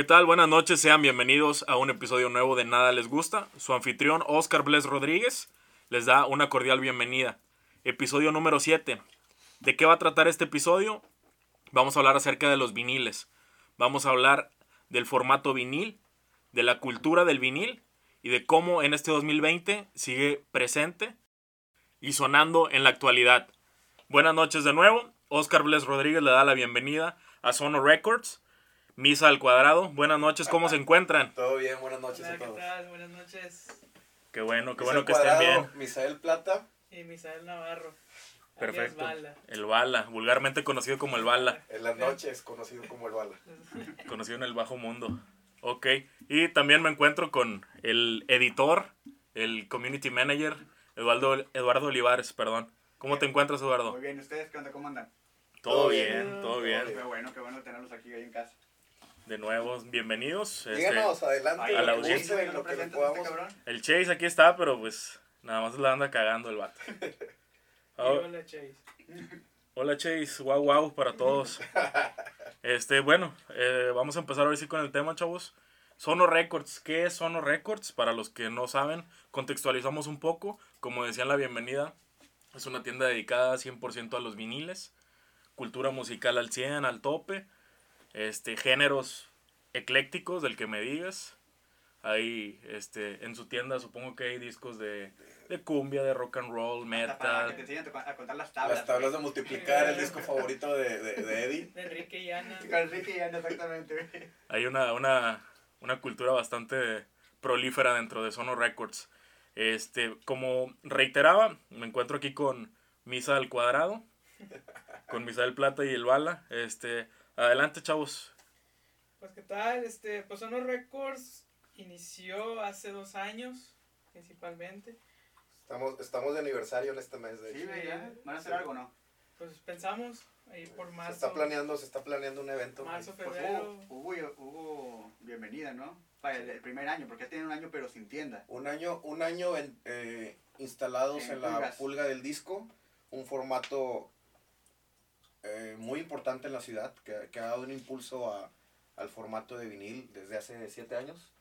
¿Qué tal? Buenas noches, sean bienvenidos a un episodio nuevo de Nada Les Gusta. Su anfitrión Oscar Bles Rodríguez les da una cordial bienvenida. Episodio número 7. ¿De qué va a tratar este episodio? Vamos a hablar acerca de los viniles. Vamos a hablar del formato vinil, de la cultura del vinil y de cómo en este 2020 sigue presente y sonando en la actualidad. Buenas noches de nuevo. Oscar Bles Rodríguez le da la bienvenida a Sono Records. Misa al cuadrado. Buenas noches, ¿cómo se encuentran? Todo bien, buenas noches Hola, a ¿qué todos. tal? Buenas noches. Qué bueno, qué bueno que estén Cuadrado, bien. Misael Plata, Y Misael Navarro. Perfecto. alias Bala. El Bala, vulgarmente conocido como el Bala, en las noches conocido como el Bala. conocido en el bajo mundo. Ok, y también me encuentro con el editor, el community manager, Eduardo, Eduardo Olivares, perdón. ¿Cómo te encuentras, Eduardo? Muy bien, ¿y ustedes qué onda? ¿Cómo andan? Todo Todo bien, bien. todo bien. Qué bueno, qué bueno tenerlos aquí ahí en casa. De nuevo, bienvenidos. Este, Díganos, adelante, Ay, a la audiencia. guste, ¿no lo que presentas podamos. este el Chase aquí está, pero pues nada más la anda cagando el vato. Ah, hola, Chase. Hola Chase, wow wow para todos. Este, bueno, eh, vamos a empezar ahora sí con el tema, chavos. Sono Records, ¿qué es Sono Records? Para los que no saben, contextualizamos un poco. Como decía en la bienvenida, es una tienda dedicada 100% a los viniles, cultura musical al 100, al tope, este, géneros eclécticos del que me digas. Ahí, este, en su tienda supongo que hay discos de, de cumbia, de rock and roll, Hasta para que metal. te enseñen a co- a contar las tablas. Las tablas de multiplicar, el disco favorito de, de, de Eddie. De Enrique y Ana. Con Enrique y Ana, exactamente. hay una, una, una cultura bastante prolífera dentro de Sono Records. Este, como reiteraba, me encuentro aquí con Misa al Cuadrado, con Misa del Plata y el Bala. Este, adelante, chavos. Pues, ¿qué tal? Este, pues, Sonos Records inició hace dos años, principalmente. Estamos, estamos de aniversario en este mes, de Sí, hecho. ya. ¿Van a hacer algo o no? Pues pensamos ahí por Se marzo. está planeando, se está planeando un evento. Marzo, Pues febrero. hubo, hubo, hubo bienvenida, ¿no? Para el, el primer año, porque ya tienen un año pero sin tienda. Un año, un año en- eh, instalados En en la pulga del disco, un formato eh, muy importante en la ciudad, que, que ha dado un impulso a- al formato de vinil desde hace siete años.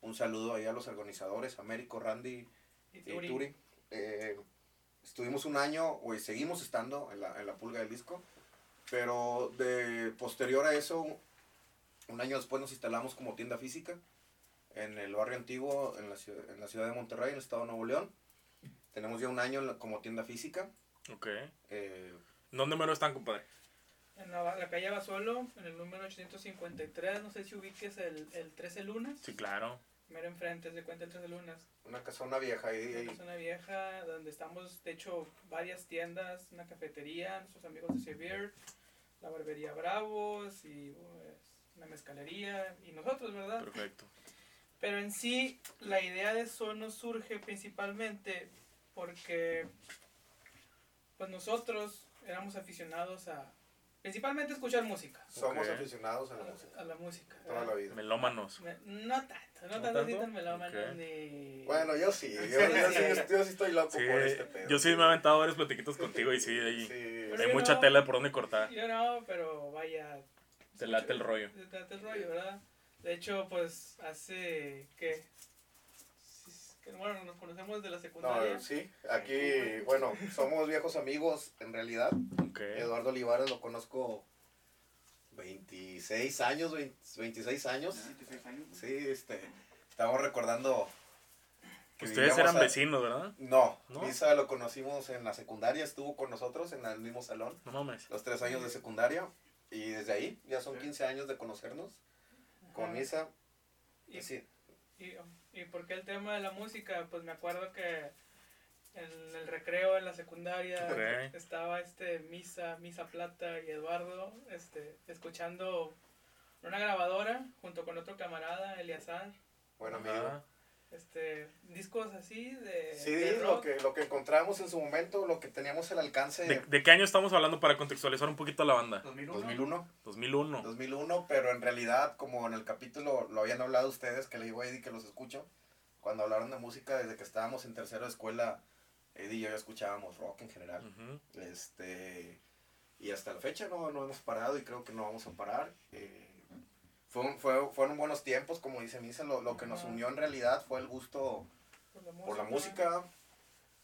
Un saludo ahí a los organizadores, Américo, Randy Y Turi. Turi. Eh, estuvimos un año, o seguimos estando en la, en la pulga del disco, pero de posterior a eso, un año después nos instalamos como tienda física en el barrio antiguo, en la, ciudad, en la ciudad de Monterrey, en el estado de Nuevo León. Tenemos ya un año como tienda física. Ok. eh, ¿Dónde mero están, compadre? En la, la calle Basuelo, en el número 853, no sé si ubiques el, el 13 Lunas. Sí, claro. Mero enfrente, se cuenta el 13 Lunas. una casona vieja ahí. ahí. Una zona vieja donde estamos, de hecho, varias tiendas, una cafetería, nuestros amigos de Severe, la barbería Bravos y pues, una mezcalería y nosotros, ¿verdad? Perfecto. Pero en sí, la idea de Sono surge principalmente porque pues nosotros éramos aficionados a principalmente escuchar música, Somos aficionados a la música a la música. toda la vida. Melómanos. Me- No tanto, no, ¿No tanto así tanto? tan melómano Ok. ni... Bueno, yo sí, yo, Sí, yo sí, sí. yo sí estoy loco Sí, por este pedo. yo sí me he aventado varios platiquitos contigo y sí, ahí Sí. Hay mucha no. tela por donde cortar. Yo no, pero vaya. Te late el rollo. Te late el rollo, ¿verdad? De hecho, pues hace. ¿Qué? Que, Bueno, nos conocemos de la secundaria. No, sí, aquí, bueno, somos viejos amigos en realidad. Eduardo Olivares lo conozco 26 años, 20 26 años. 26 años. ¿no? Sí, este, estamos recordando que Ustedes eran a- vecinos, ¿verdad? No, ¿No? Misa lo conocimos en la secundaria, estuvo con nosotros en el mismo salón, No mames. los tres años de secundaria, y desde ahí ya son 15 años de conocernos con. Misa. Y, Sí, y, y por qué el tema de la música? Pues me acuerdo que en el recreo en la secundaria estaba este Misa, Misa Plata y Eduardo este, escuchando una grabadora junto con otro camarada, Eliazar. buen amigo. Ajá. Este discos así de, Sí, de lo rock. que, lo que encontramos en su momento, lo que teníamos al alcance ¿De, de qué año estamos hablando para contextualizar un poquito a la banda? 2001. 2001. 2001. 2001, pero en realidad, como en el capítulo lo habían hablado ustedes, que le digo a Eddie que los escucho, cuando hablaron de música, desde que estábamos en tercero de escuela, Eddie y yo ya escuchábamos rock en general. Ujú. Este, y hasta la fecha no, no hemos parado y creo que no vamos a parar. Eh, fue, un- fue- fueron buenos tiempos, como dice Misa, lo, lo que nos unió en realidad fue el gusto Por la por la música,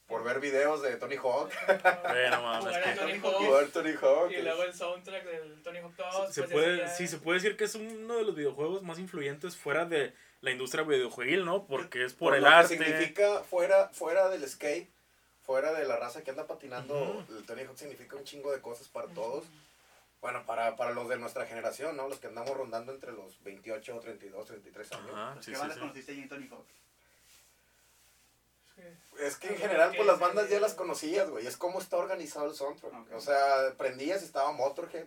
por ver videos de Tony Hawk, Bueno, mames, Jugar Tony Hawk. Tony Hawk. Y luego el soundtrack del Tony Hawk 2. se pues, puede, ya- sí, se puede decir que es uno de los videojuegos más influyentes fuera de la industria videojueguil, ¿no? Porque es por, por el lo que arte. significa fuera, fuera del skate, fuera de la raza que anda patinando, Ujú. el Tony Hawk significa un chingo de cosas para todos. Bueno, para, para los de nuestra generación, ¿no? Los que andamos rondando entre los 28, 32, 33 años. Ajá, sí, ¿Qué sí, bandas sí. conociste ahí en Tony Hawk? Es que en general, pues las bandas ya las conocías, güey. Es como está organizado el soundtrack. Ok. O sea, prendías y estaba Motorhead.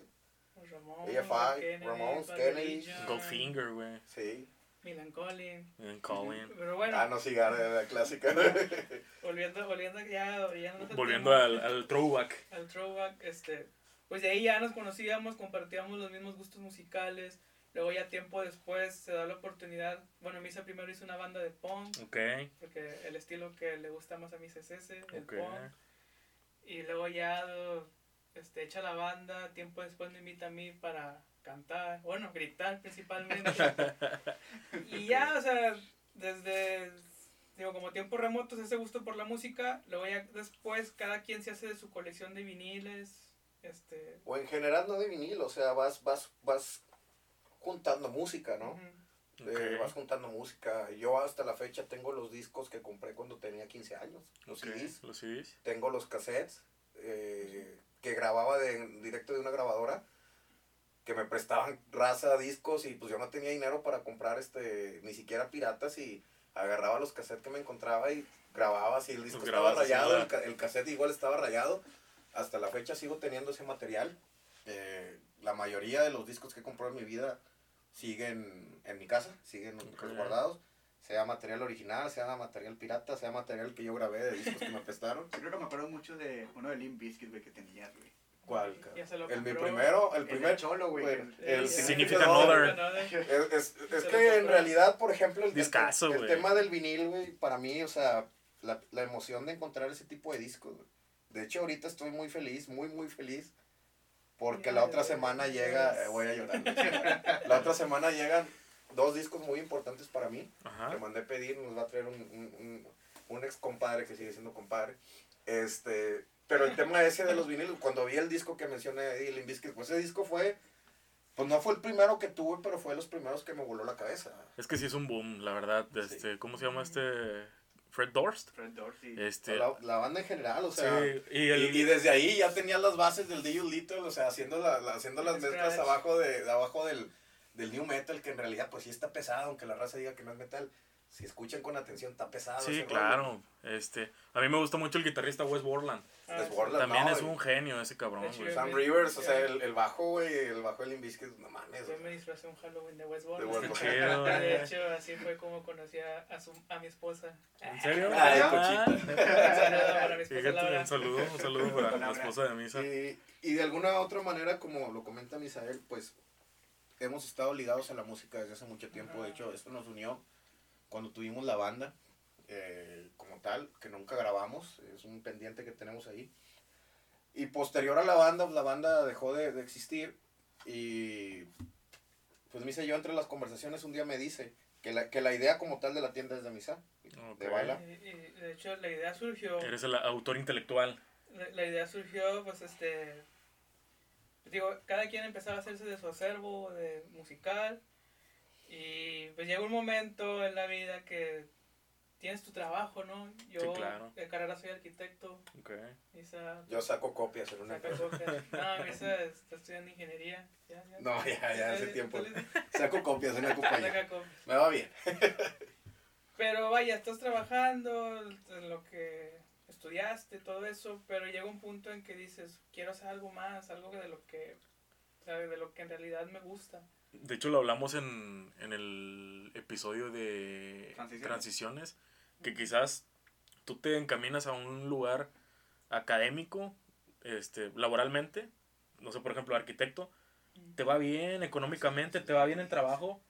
Ramón, AFI, Kennedy, Ramones, Kennedy. Goldfinger, güey. Sí. Milan Collin. En Colin. Pero bueno, Ah, no, cigarra, la clásica. volviendo, volviendo ya, orillándonos del Volviendo al, al throwback. al throwback, este, pues de ahí ya nos conocíamos, compartíamos los mismos gustos musicales. Luego ya tiempo después se da la oportunidad, bueno, Misa primero hizo una banda de punk, Ok. porque el estilo que le gusta más a Misa es ese, el punk. Y luego ya este, echa la banda, tiempo después me invita a mí para cantar, bueno, gritar principalmente. y ya, o sea, desde, digo, como tiempos remotos ese gusto por la música, luego ya después cada quien se hace de su colección de viniles, este... o en general no de vinil, o sea, vas, vas, vas juntando música, ¿no? ujú, Eh, Ok. vas juntando música. Yo hasta la fecha tengo los discos que compré cuando tenía 15 años. Los Ok, CDs. Los CDs. Tengo los cassettes eh, que grababa de, directo de una grabadora. Que me prestaban raza discos y pues yo no tenía dinero para comprar este ni siquiera piratas y agarraba los cassettes que me encontraba y grababa si el disco estaba rayado, el, el cassette igual estaba rayado. Hasta la fecha sigo teniendo ese material. Eh, la mayoría de los discos que he comprado en mi vida siguen en mi casa, siguen Ok. resguardados. Sea material original, sea material pirata, sea material que yo grabé de discos que me prestaron. Yo creo que me acuerdo mucho de uno de Limp Bizkit, güey, que tenías, güey. ¿Cuál? Ya cabrón? se lo El mi primero, el El primer del Cholo, güey. el- el el Significant Significant Other. Other. Es, es- que en realidad, por ejemplo, el, el- Discazo, el tema del vinil, güey, para mí, o sea, la, la emoción de encontrar ese tipo de discos, güey. De hecho, ahorita estoy muy feliz, muy, muy feliz, porque la otra semana llega, eh, voy a llorar, la otra semana llegan dos discos muy importantes para mí, Ajá. le mandé pedir, nos va a traer un, un, un, un ex compadre que sigue siendo compadre. Este, pero el tema ese de los vinilos, cuando vi el disco que mencioné de Limp Bizkit, pues ese disco fue, pues no fue el primero que tuve, pero fue de los primeros que me voló la cabeza. Es que sí es un boom, la verdad. Sí. Este, ¿Cómo se llama este? Fred Durst. Fred Dorsey. Este. La, la banda en general, o sea, sí, y el, y desde ahí ya tenía las bases del DJ Little, o sea, haciendo, la, la- haciendo las Scratch. mezclas abajo, de, de abajo del, del new metal, que en realidad pues sí está pesado, aunque la raza diga que no es metal. Si escuchan con atención, está pesado. Sí, rollo. claro. Este, a mí me gusta mucho el guitarrista Wes Borland. Ah, Wes. Borland. También no, es un genio ese cabrón, De güey. Sam. Rivers, o sea, el, el bajo, güey, el bajo de Limp Bizkit, no mames. Yo me disfrazé un Halloween de De West Borland. Borland. Chido, De güey. hecho, así fue como conocí a, a, su, a mi esposa. ¿En serio? Ah, Un saludo para mi esposa Fíjate, Laura. un saludo, un saludo para la esposa de Misa. Y, y de alguna otra manera, como lo comenta Misael, pues hemos estado ligados a la música desde hace mucho tiempo. De hecho, esto nos unió cuando tuvimos la banda eh, como tal, que nunca grabamos. Es un pendiente que tenemos ahí. Y posterior a la banda, pues, la banda dejó de, de existir. Y pues Misa y yo entre las conversaciones un día me dice que la, que la idea como tal de la tienda es de Misa. Ok. de baila. Y, y, de hecho, la idea surgió. Eres el autor intelectual. La, la idea surgió, pues, este. Digo, cada quien empezaba a hacerse de su acervo de musical. Y pues llega un momento en la vida que tienes tu trabajo, ¿no? Yo Sí, claro. de carrera soy arquitecto. Ok. Misa, Yo saco copias en una empresa. copias. No, Misa está estudiando ingeniería. Ya, ya. No, ya, ya, hace tiempo. Saco copias en una compañía. Me va bien. Pero vaya, estás trabajando en lo que estudiaste, todo eso, pero llega un punto en que dices, quiero hacer algo más, algo de lo que, ¿sabes? De lo que en realidad me gusta. De hecho, lo hablamos en, en el episodio de Transiciones. transiciones, que quizás tú te encaminas a un lugar académico, este, laboralmente, no sé, por ejemplo, arquitecto, te va bien económicamente, te va bien en trabajo,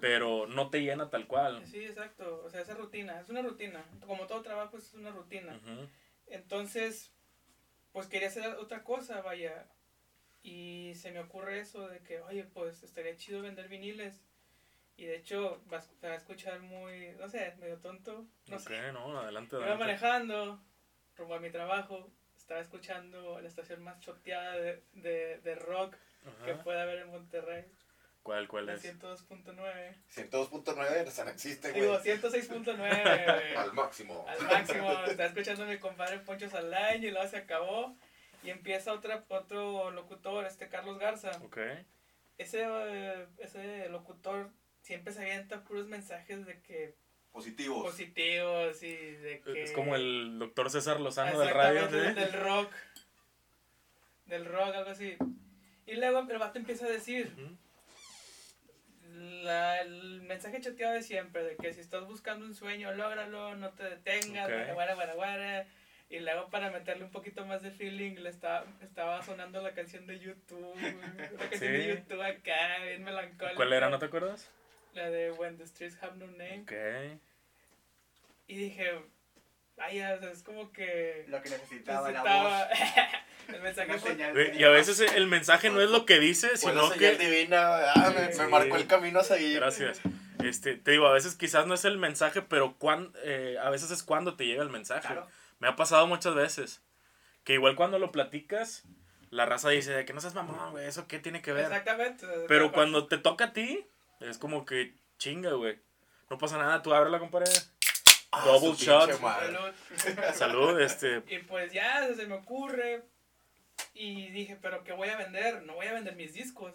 pero no te llena tal cual. Sí, exacto, o sea, esa rutina, es una rutina, como todo trabajo es una rutina. Entonces, pues quería hacer otra cosa, vaya. Y se me ocurre eso de que, oye, pues estaría chido vender viniles. Y de hecho, vas a escuchar muy, no sé, medio tonto. No sé. no, adelante, Iba adelante. manejando rumbo a mi trabajo. Estaba escuchando la estación más choteada de, de, de rock que Ajá. puede haber en Monterrey. ¿Cuál, cuál es? 102.9. 102.9, o sea, no existe, Digo, güey. 106.9. Al máximo. al máximo. Estaba escuchando a mi compadre Poncho Saldaña y luego se acabó. Y empieza otra, otro locutor, este Carlos Garza. Ok. Ese, eh, ese locutor siempre se avienta puros mensajes de que Positivos. positivos y de que... Es como el doctor César Lozano del radio. Del rock. Del rock, algo así. Y luego el vato empieza a decir la- el mensaje chateado de siempre, de que si estás buscando un sueño, lógralo, no te detengas, guara, guara, guara. Y luego para meterle un poquito más de feeling, le estaba, estaba sonando la canción de YouTube, la canción de. YouTube acá, bien melancólica. ¿Cuál era, no te acuerdas? La de When the Streets Have No Name. Ok. Y dije, vaya, o sea, es como que... Lo que necesitaba, necesitaba la voz. el mensaje de- Y a veces el mensaje no es lo que dice, sino que... divina, ah, me, Sí. me marcó el camino a seguir. Gracias. Este, te digo, a veces quizás no es el mensaje, pero cuan, eh, a veces es cuando te llega el mensaje. Claro. Me ha pasado muchas veces. Que igual cuando lo platicas, la raza dice de que no seas mamón, güey, ¿eso qué tiene que ver? Exactamente. Pero cuando te toca a ti, es como que chinga, güey. No pasa nada, tú ábrela, compadre. Ah, Double shot. Salud. Salud, este. Y pues ya se me ocurre. Y dije, ¿pero qué voy a vender? No voy a vender mis discos.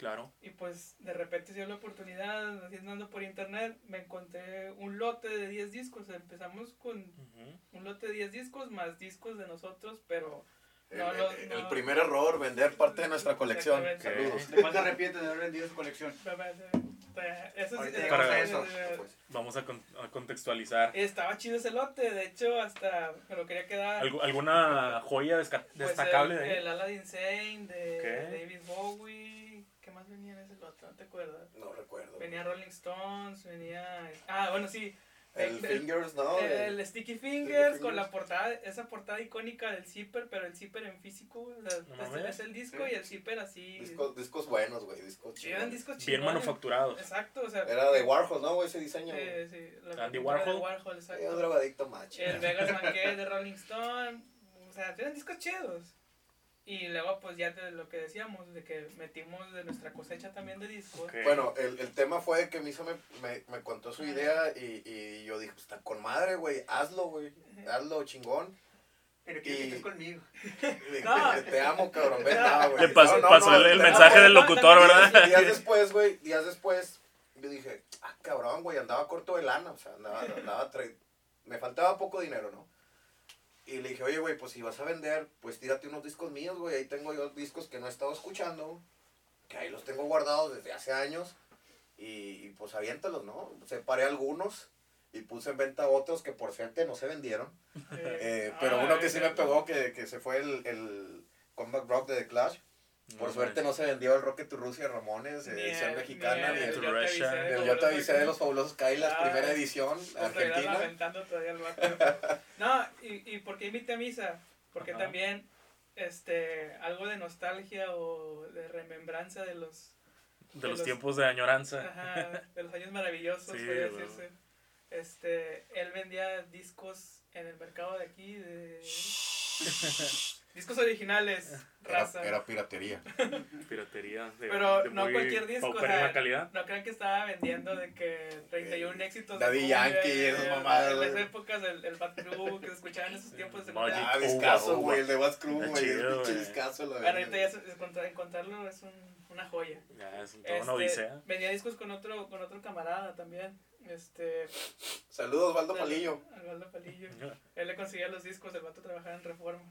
Claro. Y pues de repente se dio la oportunidad, así andando por internet, me encontré un lote de 10 discos. Empezamos con Ujú. un lote de 10 discos más discos de nosotros, pero El, No, no, el- no. el primer error, vender parte de nuestra colección. Saludos. ¿De cuál se arrepiente de haber vendido su colección? eso Ahorita eh, llegamos a eh, eso. Pues, Vamos a, con- a contextualizar. Estaba chido ese lote, de hecho hasta me lo quería quedar. ¿Algu- ¿Alguna joya Pues, destacable el, de ahí? El Aladdin Sane de Ok. David Bowie. ¿Qué más venía en ese lote? ¿No te acuerdas? no recuerdo. Venía Rolling Stones, venía... Ah, bueno, sí. El el- Fingers, ¿no? El, Sticky Fingers con la portada, esa portada icónica del zipper, pero el zipper en físico. O sea, No este es el disco Sí. y el zipper así. Discos, discos buenos, güey. Discos Sí, eran chingones. discos Bien chingones. manufacturados. Exacto, o sea. Era de Warhol, ¿no, güey? Ese diseño. Sí, sí, la Andy pintura de Warhol. Warhol, Era un exacto. drogadicto macho. El Vegas Banquet de Rolling Stone. O sea, eran discos chidos. Y luego, pues ya de lo que decíamos, de que metimos de nuestra cosecha también de discos. Bueno, el, el tema fue que Misa me, me, me contó su idea y, y yo dije, pues está con madre, güey, hazlo, güey, hazlo, chingón. Pero que estés conmigo. No. Te, te amo, cabrón, ven, No. güey. Pasó, No, no, pasó no, el, mensaje del locutor, ¿verdad? Días después, güey, días después, yo dije, ah, cabrón, güey, andaba corto de lana, o sea, andaba, andaba tra- me faltaba poco dinero, ¿no? Y le dije, oye, güey, pues si vas a vender, pues tírate unos discos míos, güey, ahí tengo yo discos que no he estado escuchando, que ahí los tengo guardados desde hace años, y, y, pues aviéntalos, ¿no? Separé algunos y puse en venta otros que por suerte no se vendieron. Eh, pero Ah, uno que sí me pegó, que, que se fue el, el Comeback Rock de The Clash. Por No, suerte no se vendió el Rocket to Rusia Ramones, Ni edición el- mexicana, ni el Yo te Russia. avisé de el Yo te Fabuloso avisé de los fabulosos Kailas, Ah, primera edición, Pues anda Argentina. aventando todavía el vato. No, y, y ¿por qué invité a misa? Porque Ajá. también este algo de nostalgia o de remembranza de los De los los- tiempos de añoranza. ajá, de los años maravillosos, Sí, podría decirse. Este, él vendía discos en el mercado de aquí de discos originales, raza. Era, era piratería. Piratería. De, Pero de no muy cualquier disco, o sea, calidad. No crean que estaba vendiendo de que 31 Eh, éxitos de Daddy cumbia, Yankee, esas eh, mamadas, En las épocas del el Bad Crew que se escuchaban en esos tiempos de Magic. secundaria. Ah, uva. güey, el de Bad Crew, güey, el pinche güey. discazo. la Bueno, verdad. ahorita ya contra- encontrarlo es un- una joya. Ya, es una Este, odisea. vendía discos con otro, con otro camarada también. Este, Saludos, Valdo Palillo. Alvaldo Palillo. Él le conseguía los discos, el vato trabajaba en Reforma.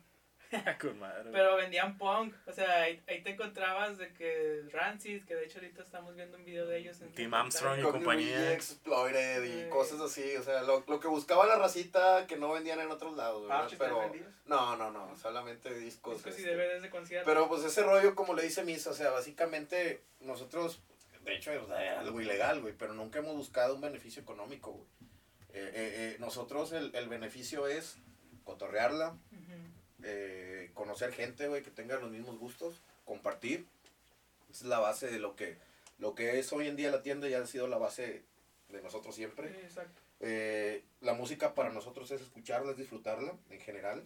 Con madre. Pero vendían punk, o sea, ahí, ahí te encontrabas de que Rancid, que de hecho ahorita estamos viendo un video de ellos en Tim Armstrong y compañía. Exploited y Sí. cosas así, o sea, lo, lo que buscaba la racita que no vendían en otros lados, ¿verdad? Parches también Pero, no, no, no, solamente discos. Discos y este, DVDs de concierto. Pero pues ese rollo, como le dice Misa, o sea, básicamente nosotros, de hecho, o sea, era algo ilegal, güey, pero nunca hemos buscado un beneficio económico, güey. Eh, eh, eh, nosotros el, el beneficio es cotorrearla. Eh, conocer gente, güey, que tenga los mismos gustos, compartir. Esa es la base de lo que, lo que es hoy en día la tienda y ha sido la base de nosotros Sí, siempre. exacto. Eh, la música para nosotros es escucharla, es disfrutarla en general.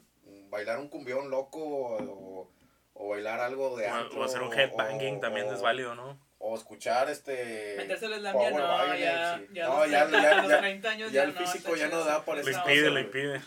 Bailar un cumbión loco o, o bailar algo de O, antro, o hacer un headbanging o- también o- es válido, ¿no? O escuchar este... Metérseles la Power mía, no, ya, sí. ya, No, los ya- 30, ya- los ya- 30 años ya el físico ya no da sí, por Le impide, le impide.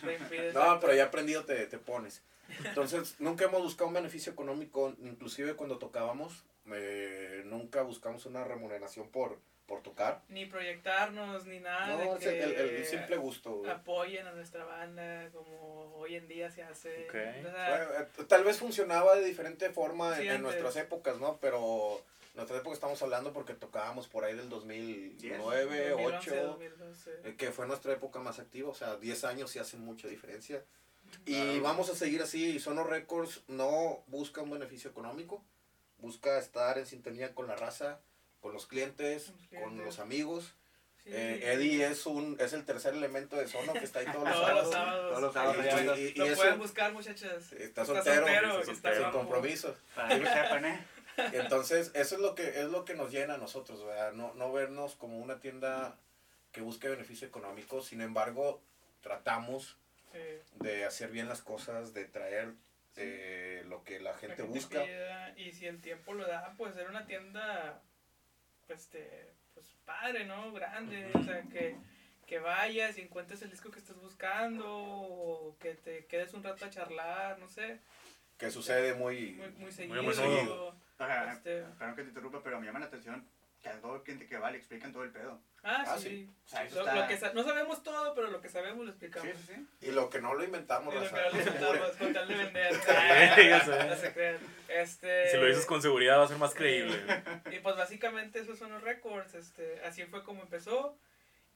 No, pero ya aprendido te, te pones. Entonces, nunca hemos buscado un beneficio económico, inclusive cuando tocábamos, eh, nunca buscamos una remuneración por, por tocar. Ni proyectarnos, ni nada No, de es el, que el- el simple gusto. güey. apoyen a nuestra banda como hoy en día se hace. Ok. O sea, Bueno, eh, tal vez funcionaba de diferente forma en, Sí, en antes. nuestras épocas, ¿no? Pero en nuestras épocas estamos hablando porque tocábamos por ahí del 2009, 2011, 2008, 2012. eh, que fue nuestra época más activa, o sea, 10 años sí hacen mucha diferencia. Y Claro. vamos a seguir así. Sono Records no busca un beneficio económico, busca estar en sintonía con la raza, con los clientes, Con los con clientes. los amigos. Sí. Eh, Eddie es un es el tercer elemento de Sono que está ahí todos los Todos los sábados. sábados. Todos los sábados, Y- y- y Lo eso- pueden buscar, muchachas. Está Está soltero, está está sin guapo. compromisos. Para que sepan, ¿eh? Entonces, eso es lo que es lo que nos llena a nosotros, ¿verdad? No, no vernos como una tienda que busque beneficio económico, sin embargo, tratamos Sí. de hacer bien las cosas, de traer eh, lo que la La gente busca. pida, y si el tiempo lo da, pues ser una tienda, pues, este, pues padre, ¿no? Grande. O sea, que, que vayas y encuentres el disco que estás buscando, o que te quedes un rato a charlar, no sé. Que sucede muy... Muy, muy Muy seguido. sea, Este, perdón que te interrumpa, pero me llama la atención que a todo el cliente que va le explican todo el pedo. ah, Ah, sí. sí. O sea, eso Lo- está- lo que sa- no sabemos todo, pero lo que sabemos lo explicamos. Sí, sí, sí. Y lo que no lo inventamos, Y lo que no le intentamos con tal de vender. ya sé. No se crean. Este, Si lo dices con seguridad va a ser más creíble. Y pues básicamente esos son los récords, este, así fue como empezó.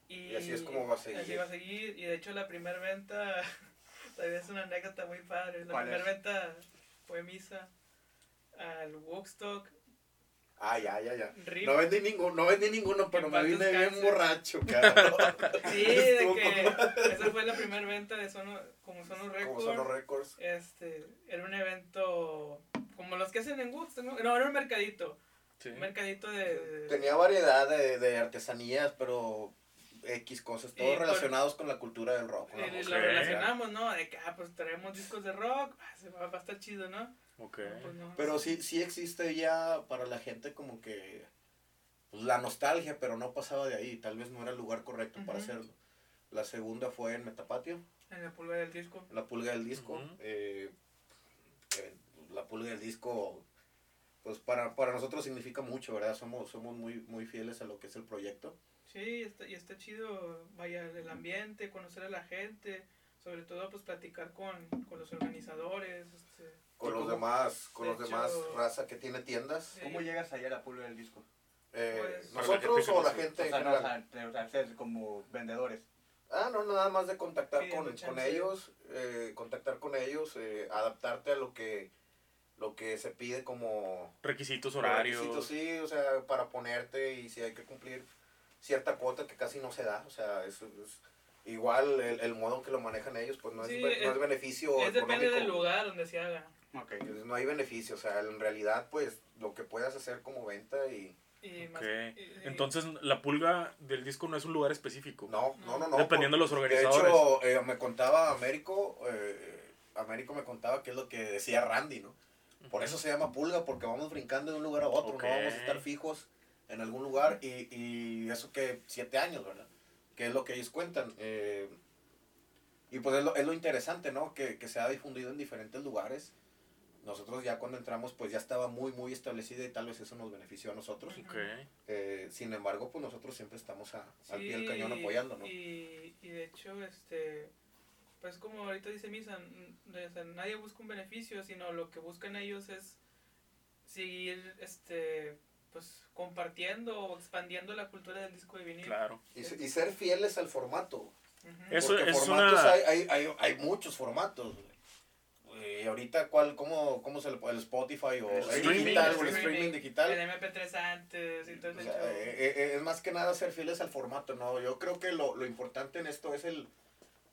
Y, Y así es como va a seguir. Así va a seguir. Y de hecho la primera venta, todavía es una anécdota muy padre. La ¿Cuál primera venta fue misa al Woodstock. Ah, ya, ya, ya. Rip. No vendí ninguno, no vendí ninguno, pero me vine bien borracho, cabrón. Sí, de que esa fue la primera venta de Sono, como Sono Como Records. son los récords. Este, era un evento como los que hacen en Woodstock, ¿no? No, era un mercadito. Sí. Un mercadito de... de- Tenía variedad de, de artesanías, pero X cosas, todos relacionados con la cultura del rock. lo relacionamos, ¿no? De que, ah, pues traemos discos de rock, ah, se va, va a estar chido, ¿no? Ok. Pues no, Pero sí, sí existe ya para la gente como que pues, la nostalgia, pero no pasaba de ahí. Tal vez no era el lugar correcto para hacerlo. La segunda fue en Metapatio, En la pulga del disco. la pulga del disco. Eh, eh, la pulga del disco, pues para, para nosotros significa mucho, ¿verdad? Somos, somos muy, muy fieles a lo que es el proyecto. Sí, está, y está chido, vaya, el ambiente, conocer a la gente, sobre todo, pues platicar con, con los organizadores. Este, Con ¿Y los cómo? demás, con De los demás raza que tiene tiendas. Sí. ¿Cómo llegas ahí a la pulga del disco? Eh, Pues- ¿Nosotros o la gente O en sea, no, o sea, o sea, ustedes como vendedores. Ah, no, nada más de contactar con, con ellos, eh, contactar con ellos, eh, adaptarte a lo que lo que se pide como Requisitos horarios. requisitos, sí, o sea, para ponerte y si hay que cumplir cierta cuota que casi no se da, o sea, es, es igual el, el modo en que lo manejan ellos, pues no es, Sí, be- no es- es beneficio es depende económico. del lugar donde se haga. Ok. Entonces, no hay beneficio, o sea, en realidad, pues, lo que puedas hacer como venta y... Y más- Ok. y- y- Entonces, la pulga del disco no es un lugar específico. No, no, no, no. Dependiendo de los De organizadores. hecho, eh, me contaba Américo, eh, Américo me contaba qué es lo que decía Randy, ¿no? Por eso se llama pulga, porque vamos brincando de un lugar a otro, Ok. no vamos a estar fijos en algún lugar y, y eso que siete años, ¿verdad? Que es lo que ellos cuentan. eh, y pues es lo, es lo interesante, ¿no? Que, que se ha difundido en diferentes lugares. Nosotros ya cuando entramos, pues ya estaba muy, muy establecida y tal vez eso nos benefició a nosotros. Eh, sin embargo, pues nosotros siempre estamos a- al pie del cañón apoyando, ¿no? Y, y de hecho, este, pues como ahorita dice Misa, n- o sea, nadie busca un beneficio, sino lo que buscan ellos es seguir, este, pues compartiendo o expandiendo la cultura del disco de vinil. Claro. Y, y ser fieles al formato. Eso Porque es formatos una- hay, hay, hay, hay muchos formatos. güey. Eh, ahorita, ¿cuál, cómo, ¿cómo se le puede? El Spotify o El el, streaming, digital el el streaming digital. El MP3 antes y todo O sea, eh, eh, es más que nada ser fieles al formato, ¿no? Yo creo que lo, lo importante en esto es el,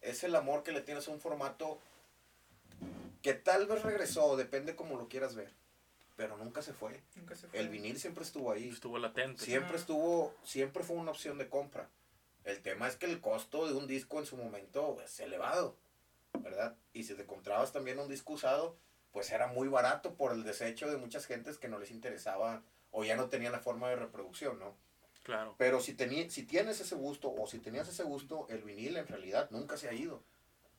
es el amor que le tienes a un formato que tal vez regresó, depende como lo quieras ver. Pero nunca se fue. Nunca se fue. El vinil siempre estuvo ahí. Estuvo latente. Siempre Ajá. estuvo, siempre fue una opción de compra. El tema es que el costo de un disco en su momento es elevado, ¿verdad? Y si te comprabas también un disco usado, pues era muy barato por el desecho de muchas gentes que no les interesaba o ya no tenían la forma de reproducción, ¿no? Claro. Pero si, si tienes ese gusto o si tenías ese gusto, el vinil en realidad nunca se ha ido.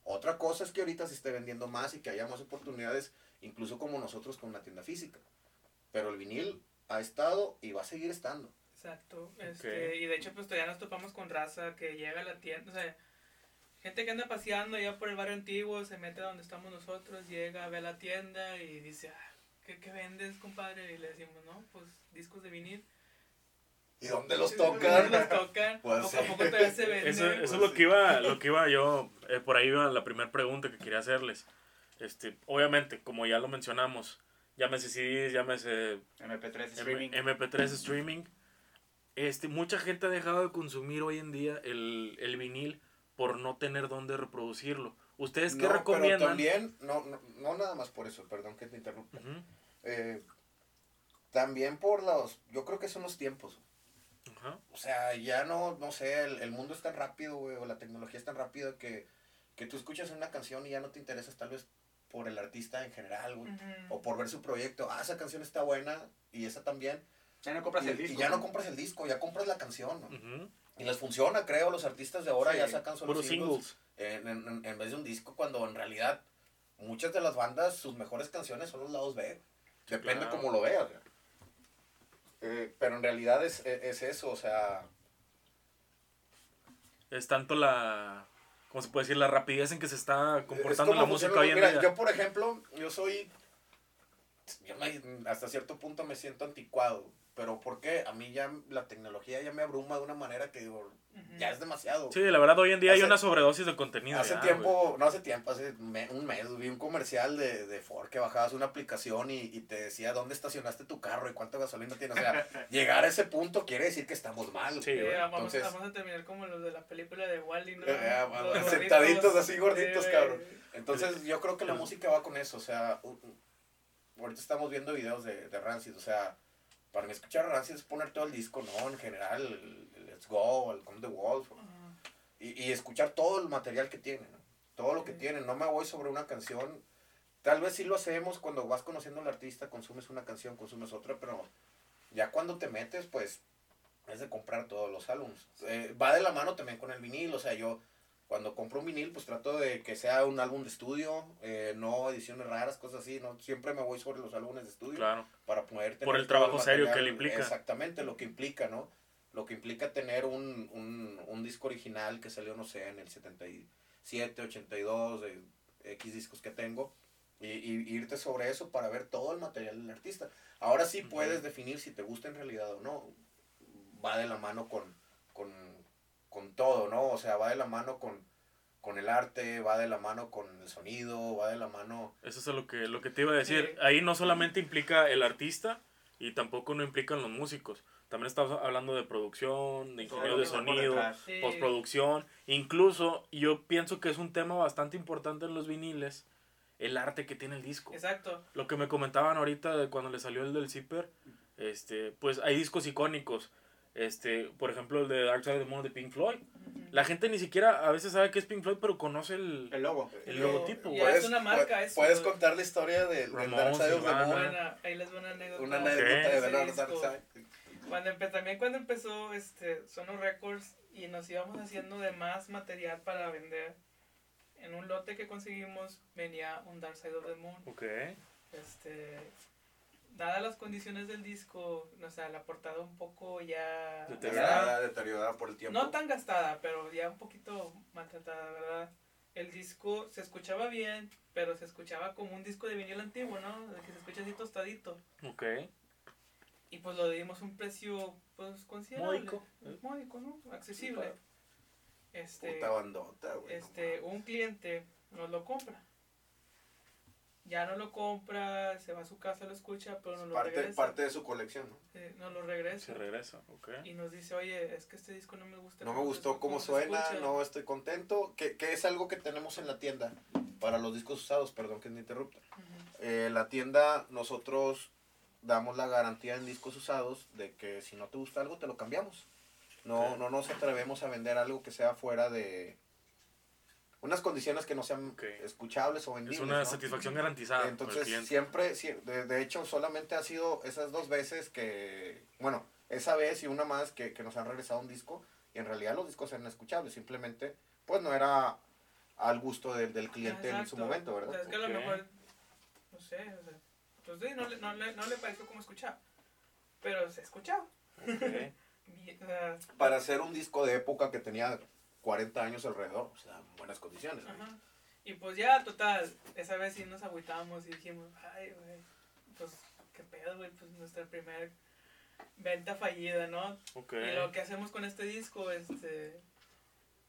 Otra cosa es que ahorita se esté vendiendo más y que haya más oportunidades, incluso como nosotros con una tienda física. Pero el vinil ha estado y va a seguir estando. Exacto. Este, y de hecho, pues todavía nos topamos con raza que llega a la tienda. O sea, gente que anda paseando allá por el barrio antiguo, se mete a donde estamos nosotros, llega, ve a la tienda y dice, ah, ¿qué, qué vendes, compadre? Y le decimos, no, pues discos de vinil. ¿Y dónde los ¿Dónde tocan? los tocan? Pues, poco a poco todavía se venden. Eso, eso pues, es lo sí. que iba, lo que iba yo, eh, por ahí iba la primera pregunta que quería hacerles. Este, obviamente, como ya lo mencionamos, llámese CDs, llámese MP3 M- streaming. MP3 streaming. Este, mucha gente ha dejado de consumir hoy en día el, el vinil por no tener dónde reproducirlo. ¿Ustedes qué No, recomiendan? Pero también, no, no, no nada más por eso, perdón que te interrumpa. Eh, también por los, yo creo que son los tiempos. ajá. O sea, ya no, no sé, el, el mundo es tan rápido, güey, o la tecnología es tan rápida que, que tú escuchas una canción y ya no te interesas tal vez por el artista en general, güey. O por ver su proyecto. Ah, esa canción está buena y esa también. Ya no compras Y, el y disco. ya no compras el disco, ya compras la canción, ¿no? Y les funciona, creo, los artistas de ahora Sí, ya sacan solo singles singles. en, en- en vez de un disco, cuando en realidad muchas de las bandas, sus mejores canciones son los lados B. Depende claro. cómo lo veas. güey. Eh, pero en realidad es, es- es eso, o sea, Es tanto la, ¿cómo se puede decir? La rapidez en que se está es comportando la música hoy en mira, día. Yo, por ejemplo, yo soy, yo me- hasta cierto punto me siento anticuado, pero ¿por qué? A mí ya la tecnología ya me abruma de una manera que digo. Ya es demasiado. Sí, la verdad, hoy en día hay Hace- una sobredosis de contenido. Hace ya, tiempo, no hace tiempo, hace me- un mes, vi un comercial de, de Ford que bajabas una aplicación y, y te decía dónde estacionaste tu carro y cuánta gasolina tiene. O sea, llegar a ese punto quiere decir que estamos mal. Sí, Sí, güey. vamos, Entonces- vamos a terminar como los de la película de Wally, ¿no? Eh, eh, Los ah, gorditos. sentaditos así gorditos, Sí, cabrón. Entonces yo creo que la música va con eso. O sea, ahorita estamos viendo videos de, de Rancid. O sea, para mí escuchar Rancid es poner todo el disco, ¿no? En general, Let's Go, el Come the Wolf. Ajá. y, y escuchar todo el material que tiene, ¿no? todo lo que Sí. tiene. No me voy sobre una canción. Tal vez sí lo hacemos cuando vas conociendo al artista, consumes una canción, consumes otra, pero ya cuando te metes, pues es de comprar todos los álbumes. Eh, va de la mano también con el vinil, o sea, yo cuando compro un vinil, pues trato de que sea un álbum de estudio, eh, no ediciones raras, cosas así, ¿no? Siempre me voy sobre los álbumes de estudio Claro. para poder tener Por el trabajo serio que le implica. Exactamente, lo que implica, ¿no? Lo que implica tener un, un, un disco original que salió, no sé, en el 77, 82, de X discos que tengo, y, y irte sobre eso para ver todo el material del artista. Ahora sí Ujú. puedes definir si te gusta en realidad o no. Va de la mano con, con, con todo, ¿no? O sea, va de la mano con, con el arte, va de la mano con el sonido, va de la mano... Eso es lo que, lo que te iba a decir. Sí. Ahí no solamente implica el artista y tampoco no implican los músicos. También estamos hablando de producción, de ingenieros de va sonido. Sí. postproducción. Incluso yo pienso que es un tema bastante importante en los viniles, el arte que tiene el disco. Exacto. Lo que me comentaban ahorita de cuando le salió el del Zipper, este, pues hay discos icónicos. Este, por ejemplo, el de Dark Side of the Moon de Pink Floyd. La gente ni siquiera a veces sabe que es Pink Floyd, pero conoce el, El logo. el Lo- logotipo. ya es una marca eso, Puedes contar la historia de, del Dark Side of the. Moon. Ahí les voy una anécdota. Una anécdota de. Dark Side. Cuando empe- también cuando empezó este, Sonos Records y nos íbamos haciendo de más material para vender, en un lote que conseguimos venía un Dark Side of the Moon. Ok. Este, dadas las condiciones del disco, o sea, la portada un poco ya... Deteriorada. Deteriorada, por el tiempo. No tan gastada, pero ya un poquito maltratada, ¿verdad? El disco se escuchaba bien, pero se escuchaba como un disco de vinilo antiguo, ¿no? De que se escucha así tostadito. Ok. Y pues lo dimos un precio, pues, considerable. Módico. Módico, ¿no? Accesible. Este, Puta bandota, güey. este, un cliente nos lo compra. Ya no lo compra, se va a su casa, lo escucha, pero nos lo parte, regresa. parte de su colección, ¿no? Eh, nos lo regresa. Se regresa. Ok. Y nos dice, oye, es que este disco no me gusta. No me gustó cómo suena, escucha". no estoy contento. Que, que es algo que tenemos en la tienda para los discos usados, perdón que me interrupta. Ujú. Eh, la tienda, nosotros damos la garantía en discos usados de que si no te gusta algo te lo cambiamos. No, Ok. no nos atrevemos a vender algo que sea fuera de unas condiciones que no sean Ok. escuchables o Es vendibles. una ¿no? satisfacción garantizada. por el Entonces siempre, sie- de, de hecho solamente ha sido esas dos veces que, bueno, esa vez y una más que, que nos han regresado un disco y en realidad los discos eran escuchables, simplemente pues no era al gusto del, del cliente en su Exacto. momento, O sea, ¿verdad? es que a lo mejor, no sé, o sea, pues sí, no le, no, le, no le pareció como escuchaba, pero se. Y, o sea, Para hacer un disco de época que tenía 40 años alrededor, o sea, en buenas condiciones. Y pues ya, total, esa vez sí nos agüitamos y dijimos, ay, güey, pues qué pedo, güey, pues nuestra primera venta fallida, ¿no? Y lo que hacemos con este disco, este,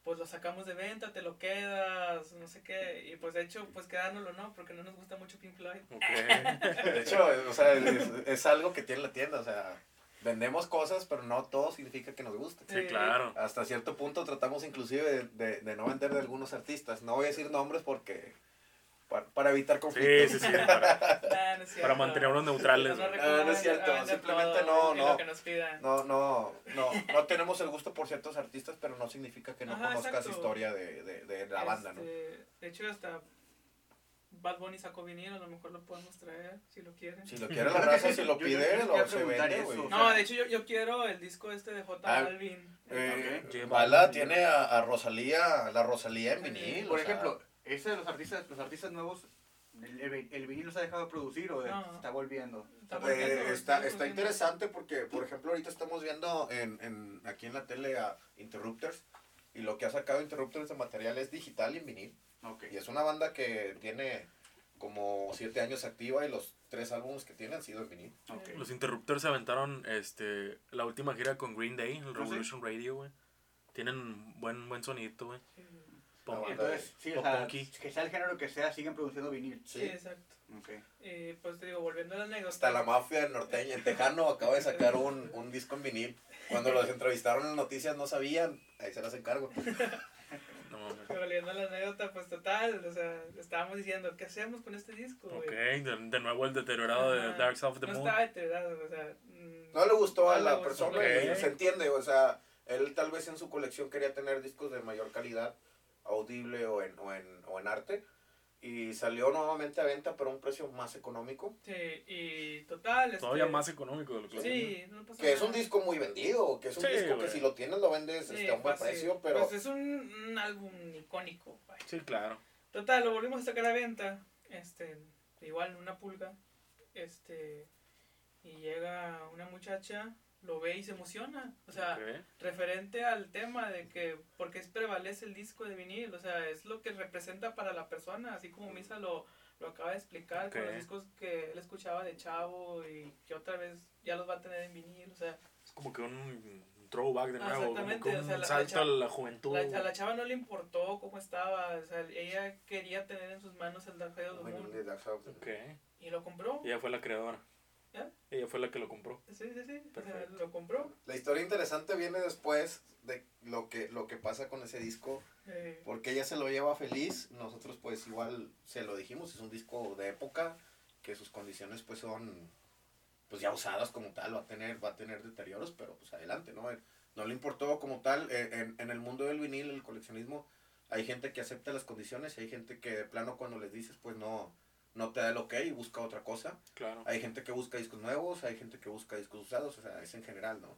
pues lo sacamos de venta, te lo quedas, no sé qué, y pues de hecho, pues quedárnoslo, ¿no? Porque no nos gusta mucho Pink Floyd. Ok. De hecho, o sea, es, es algo que tiene la tienda, o sea, vendemos cosas, pero no todo significa que nos guste. Sí, claro. Hasta cierto punto tratamos inclusive de, de- de no vender de algunos artistas. No voy a decir nombres porque para, para evitar Sí, conflictos. sí, sí. Para, Nah, no para mantenernos neutrales. No. Ah, no es cierto, simplemente no, no. Lo que nos pidan. No, no, no, no tenemos el gusto por ciertos artistas, pero no significa que no Ajá, conozcas exacto. historia de, de, de la banda, ¿no? Este, De hecho, hasta Bad Bunny sacó vinilo, a lo mejor lo podemos traer, si lo quieren. Si lo quiere la raza, si lo Yo- yo- pide, yo se vende, güey. No, de hecho yo, yo quiero el disco este de J Ah, Balvin. Eh. Bala tiene a, a Rosalía, la Rosalía en Sí. vinil. Por o sea, ejemplo, ese de los artistas, los artistas nuevos, el, el, el vinilo se ha dejado de producir o No. se está volviendo. Está Eh, volviendo, está, está está volviendo. interesante porque, por ejemplo, ahorita estamos viendo en, en, aquí en la tele a Interrupters y lo que ha sacado Interrupters de material es digital y en vinil. Y es una banda que tiene como siete años activa y los tres álbumes que tiene han sido en vinil. Los Interrupters se aventaron este, la última gira con Green Day, ¿Ah, el Revolution Radio, güey. Tienen buen, buen sonito, güey. Sí, Entonces, sí, o sea, que sea el género que sea, siguen produciendo vinil. sí, exacto. Ok. Y pues te digo, volviendo a la anécdota. Hasta la mafia norteña, el Tejano acaba de sacar un, un disco en vinil. Cuando los entrevistaron en las noticias no sabían, ahí se las encargo. No. Volviendo a la anécdota, pues total, o sea, estábamos diciendo, ¿qué hacemos con este disco? Ok, de, de nuevo el deteriorado de. Dark Side of the No Moon. estaba deteriorado, o sea. mm, No le gustó a No la le gustó. persona se entiende, o sea, él tal vez en su colección quería tener discos de mayor calidad, audible o en, o en, o en arte, y salió nuevamente a venta pero a un precio más económico, Sí, y total. Este, Todavía más económico de lo que Sí, no pasa que es un disco muy vendido, que es un Sí, disco güey. que si lo tienes lo vendes Sí, este, a un buen precio, pero Pues es un, un álbum icónico. vaya. Sí, claro. Total, lo volvimos a sacar a venta. Este, igual una pulga. Este, y llega una muchacha, lo ve y se emociona. O sea, Ok. referente al tema de que, porque es prevalece el disco de vinil, o sea, es lo que representa para la persona, así como Misa lo, lo acaba de explicar con Ok. los discos que él escuchaba de chavo y que otra vez ya los va a tener en vinil, o sea, Es como que un throwback de Ah, nuevo, como que exactamente, un o sea, la- la salto cha- a la juventud. la- a la chava no le importó cómo estaba, o sea, ella quería tener en sus manos el Dark Side of the Moon de Dark Side of the Moon. Ok. y lo compró. Ella fue la creadora. ¿Ya? Ella fue la que lo compró. Sí, sí, sí, o sea, Perfecto. lo compró. La historia interesante viene después de lo que, lo que pasa con ese disco, eh, porque ella se lo lleva feliz, nosotros pues igual se lo dijimos, es un disco de época, que sus condiciones pues son pues ya usadas como tal, va a tener, va a tener deterioros, pero pues adelante, ¿no? No le importó como tal, eh, en, en el mundo del vinil, el coleccionismo, hay gente que acepta las condiciones y hay gente que de plano cuando les dices pues no, no te da el ok y busca otra cosa. Claro. Hay gente que busca discos nuevos, hay gente que busca discos usados, o sea, es en general, ¿no?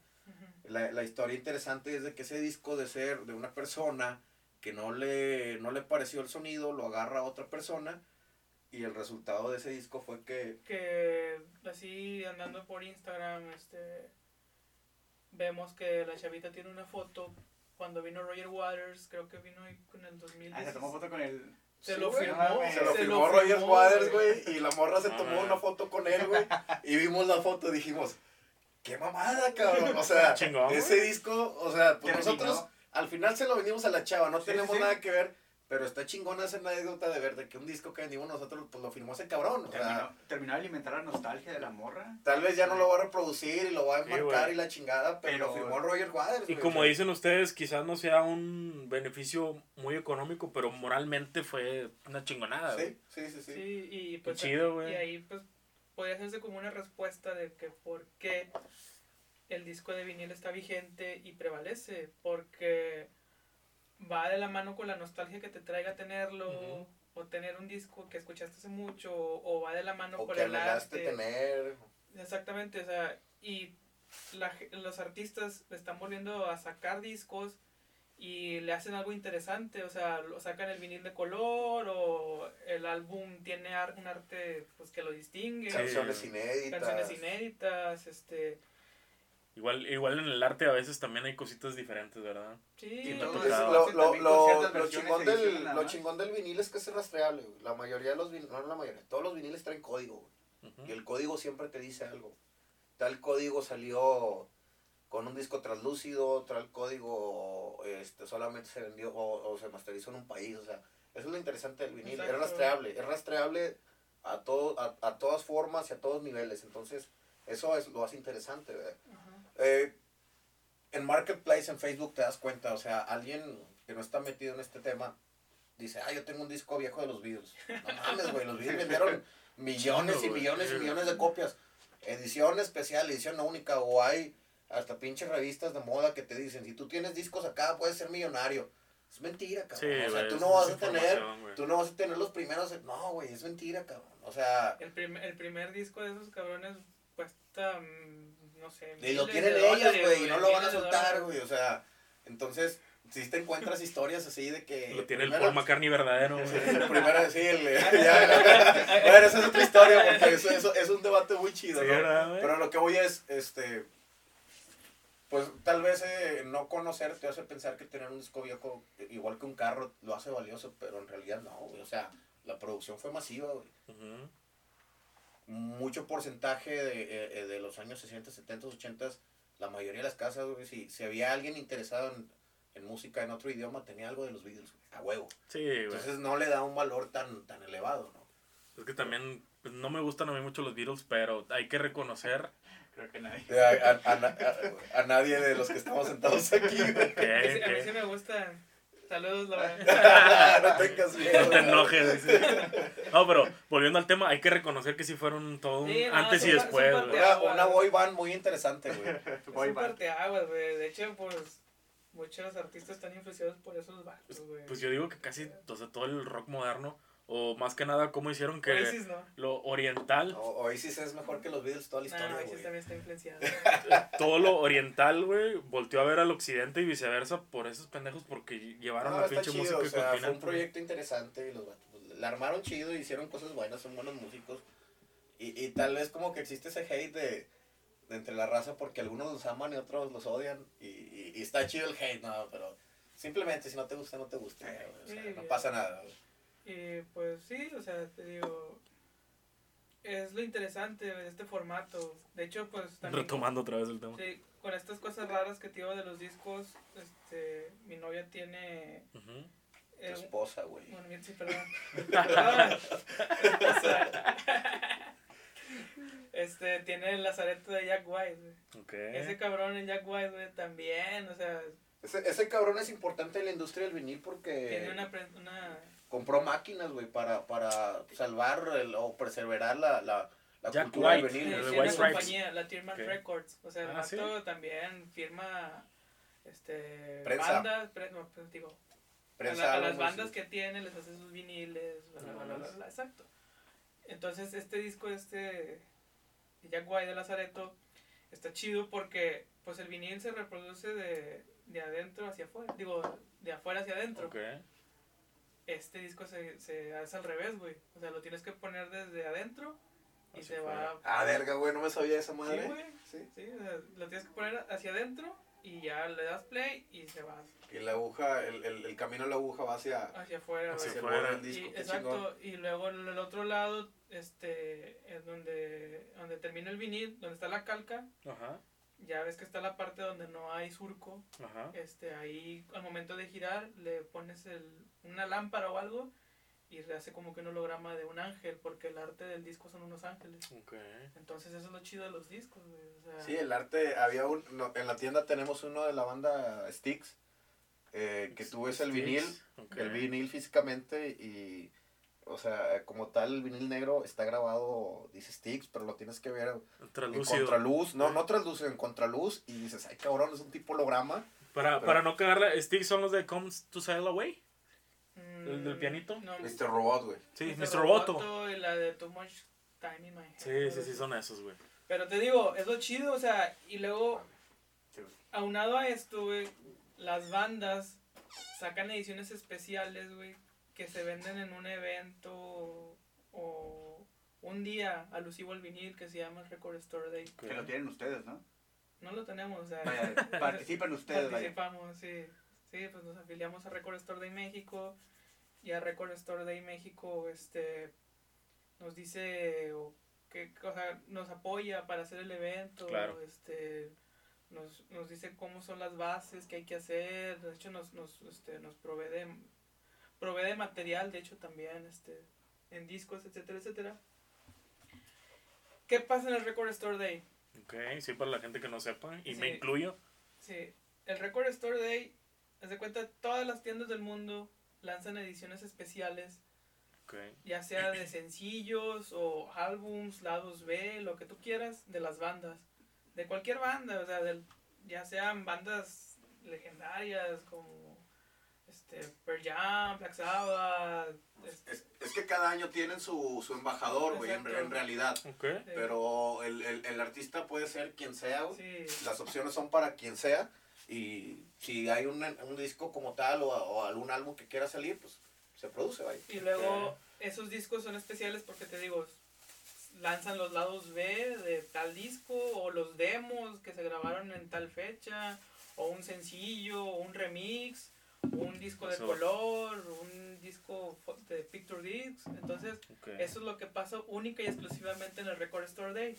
La, la historia interesante es de que ese disco de ser de una persona que no le, no le pareció el sonido, lo agarra a otra persona y el resultado de ese disco fue que que así andando por Instagram, este vemos que la chavita tiene una foto cuando vino Roger Waters, creo que vino con el 2010. Ah, se tomó foto con el. Se Sí, lo güey. firmó, Se se lo se firmó lo Roger firmó, Waters, güey. y la morra se tomó una foto con él, güey, y vimos la foto y dijimos, qué mamada, cabrón, o sea, Chingón, ese disco, o sea, pues nosotros al final se lo vendimos a la chava, no Sí, tenemos sí. nada que ver, pero está chingona esa anécdota de ver de que un disco que vendimos nosotros, pues lo firmó ese cabrón, o sea, Terminó, de alimentar la nostalgia de la morra. Tal vez ya no lo va a reproducir y lo va a enmarcar y la chingada, pero, Pero- lo firmó Roger Waters. Y como dicen ustedes, quizás no sea un beneficio muy económico, pero moralmente fue una chingonada. Sí, sí, sí, sí. Sí, y pues chido, güey. y ahí pues podría hacerse como una respuesta de que por qué el disco de vinil está vigente y prevalece, porque va de la mano con la nostalgia que te traiga tenerlo, o tener un disco que escuchaste hace mucho, o, o va de la mano O con que el arte. tener. Exactamente, o sea, y la los artistas están volviendo a sacar discos y le hacen algo interesante, o sea, lo sacan el vinil de color o el álbum tiene ar- un arte pues que lo distingue, Sí. Canciones inéditas. canciones inéditas, este, Igual, igual en el arte a veces también hay cositas diferentes, ¿verdad? sí, tocado. lo Lo, lo, lo, chingón del, lo chingón del vinil es que es rastreable. güey. La mayoría de los viniles, no la mayoría, todos los viniles traen código. güey. Y el código siempre te dice algo. Tal código salió con un disco translúcido, tal código este, solamente se vendió o, o se masterizó en un país. O sea, eso es lo interesante del vinil. Exacto. Es rastreable, es rastreable a, todo, a, a todas formas y a todos niveles. Entonces, eso es lo hace interesante. ¿verdad? Eh, en Marketplace, en Facebook, te das cuenta, o sea, alguien que no está metido en este tema dice, ah, yo tengo un disco viejo de los Beatles. No mames, güey, los Beatles vendieron millones y millones y millones de copias. Edición especial, edición única, o hay hasta pinches revistas de moda que te dicen, si tú tienes discos acá, puedes ser millonario. Es mentira, cabrón. Sí, o sea, güey, tú no vas a tener, güey. tú no vas a tener los primeros, no, güey, es mentira, cabrón. O sea, El, prim- el primer disco de esos cabrones cuesta, mm, no sé, Y lo tienen de ellos, güey, y no lo van a soltar, güey. O sea, entonces, si te encuentras historias así de que. Lo tiene el Paul McCartney verdadero, güey. primero sí, el. ya, bueno, esa es otra historia, porque eso, eso es un debate muy chido, Sí, ¿no? Pero lo que voy es, este. Pues tal vez eh, no conocer te hace pensar que tener un disco viejo, igual que un carro, lo hace valioso, pero en realidad no, güey. O sea, la producción fue masiva, güey Ujú. Mucho porcentaje de, eh, eh, de los años 60, 70, 80, la mayoría de las casas, güey, si, si había alguien interesado en, en música en otro idioma, tenía algo de los Beatles, güey, a huevo. Sí, güey. Entonces no le da un valor tan, tan elevado, ¿no? Es que también pues, no me gustan a mí mucho los Beatles, pero hay que reconocer Creo que nadie. A, a- a a- a nadie de los que estamos sentados aquí, güey. A mí a sí me gustan. Saludos, la no tengas miedo. no te enojes. No, pero volviendo al tema, hay que reconocer que sí fueron todo un Sí, no, antes y después. Una, una boy band muy interesante, güey. Boy un band. parteaguas, güey. De hecho, pues, muchos artistas están influenciados por esos vatos, güey. Pues yo digo que casi, o sea, todo el rock moderno, o más que nada, cómo hicieron que Oasis, ¿no? lo oriental, O- Oasis es mejor que los Beatles toda la Nah, historia, Oasis güey. también está influenciado. todo lo oriental, güey, volteó a ver al occidente y viceversa por esos pendejos porque llevaron No, la pinche chido, música o sea, fue un proyecto interesante y los pues, la armaron chido y hicieron cosas buenas, son buenos músicos. Y, y tal vez como que existe ese hate de, de entre la raza porque algunos los aman y otros los odian. Y, y- y está chido el hate, no, pero simplemente si no te gusta, no te gusta. güey, o sea, Sí, no pasa nada. güey. Y pues sí, o sea, te digo, es lo interesante de este formato. De hecho, pues también Retomando otra vez el tema. sí, con estas cosas raras que te digo de los discos, este, mi novia tiene... Eh, un- esposa, güey. bueno, bien, sí, perdón. Este, tiene el lazareto de Jack White, güey. Ese cabrón en Jack White, güey, también, o sea, Ese, ese cabrón es importante en la industria del vinil porque tiene una, una compró máquinas, güey, para, para salvar el- o perseverar la, la, la Jack cultura White, del vinil. Sí, el de White una Stripes. compañía, la Tierman Ok. Records. O sea, el Ah, ¿sí? también firma este, Prensa. bandas, pre- no, pues, digo, a, Prensa, la- a las bandas sí. que tiene, les hace sus viniles, bla, bla, bla, bla, Mames. bla, exacto. Entonces, este disco, este de Jack White de Lazareto, está chido porque pues el vinil se reproduce de, de adentro hacia afuera, digo, de afuera hacia adentro. Ok. Este disco se, se hace al revés, güey. O sea, lo tienes que poner desde adentro y se va... Ah, verga, güey, no me sabía esa madre. Sí, güey. Sí. Sí, o sea, lo tienes que poner hacia adentro y ya le das play y se va Y la aguja, el, el, el camino de la aguja va hacia, hacia afuera. Hacia afuera. del Y, disco. qué exacto, chingón. y luego en el otro lado, este, es donde, donde termina el vinil, donde está la calca, Ajá. Ya ves que está la parte donde no hay surco, Ajá. este, ahí al momento de girar le pones el, una lámpara o algo y le hace como que un holograma de un ángel, porque el arte del disco son unos ángeles. Entonces eso es lo chido de los discos, güey. O sea, Sí, el arte, había un, no, en la tienda tenemos uno de la banda Styx, eh, que tú ves el vinil, el vinil físicamente y O sea, como tal, el vinil negro está grabado, dice Sticks, pero lo tienes que ver en contraluz. No, no translúcido, en contraluz. Y dices, ay, cabrón, es un tipo holograma. Para, Pero- para no cagarla, Sticks son los de Comes to Sail Away. Mm, ¿El del pianito? No, Este robot, güey. Sí, Mr. Mr. Roboto. Roboto y la de Too Much Time in My Head. Sí, sí, sí, son esos, güey. Pero te digo, es lo chido, o sea, y luego, aunado a esto, güey, las bandas sacan ediciones especiales, güey, que se venden en un evento o un día alusivo al vinil que se llama el Record Store Day. Que lo tienen ustedes, ¿no? No lo tenemos, o sea, Vaya, participan ustedes, vaya. participamos, sí. Sí, pues nos afiliamos a Record Store Day México y a Record Store Day México, este, nos dice o que, o sea, nos apoya para hacer el evento, Claro. este, nos, nos dice cómo son las bases que hay que hacer, de hecho nos, nos, este, nos provee de, provee de material, de hecho también, este, en discos, etcétera, etcétera. ¿Qué pasa en el Record Store Day? Ok, sí, para la gente que no sepa. Y me Sí. incluyo. Sí, el Record Store Day, haz de cuenta, todas las tiendas del mundo lanzan ediciones especiales, Ok. ya sea de sencillos o álbums, lados B, lo que tú quieras, de las bandas. De cualquier banda, o sea, del, ya sean bandas legendarias como este, Pearl Jam, Black Sabbath, este, Es, es que cada año tienen su, su embajador, güey, en, en realidad. Pero el, el, el artista puede ser quien sea, güey. sí, Las opciones son para quien sea. Y si hay un, un disco como tal o, o algún álbum que quiera salir, pues se produce, vaya. Y luego esos discos son especiales porque te digo, lanzan los lados B de tal disco o los demos que se grabaron en tal fecha o un sencillo o un remix un disco de color, un disco de picture discs. Entonces, eso es lo que pasa única y exclusivamente en el Record Store Day.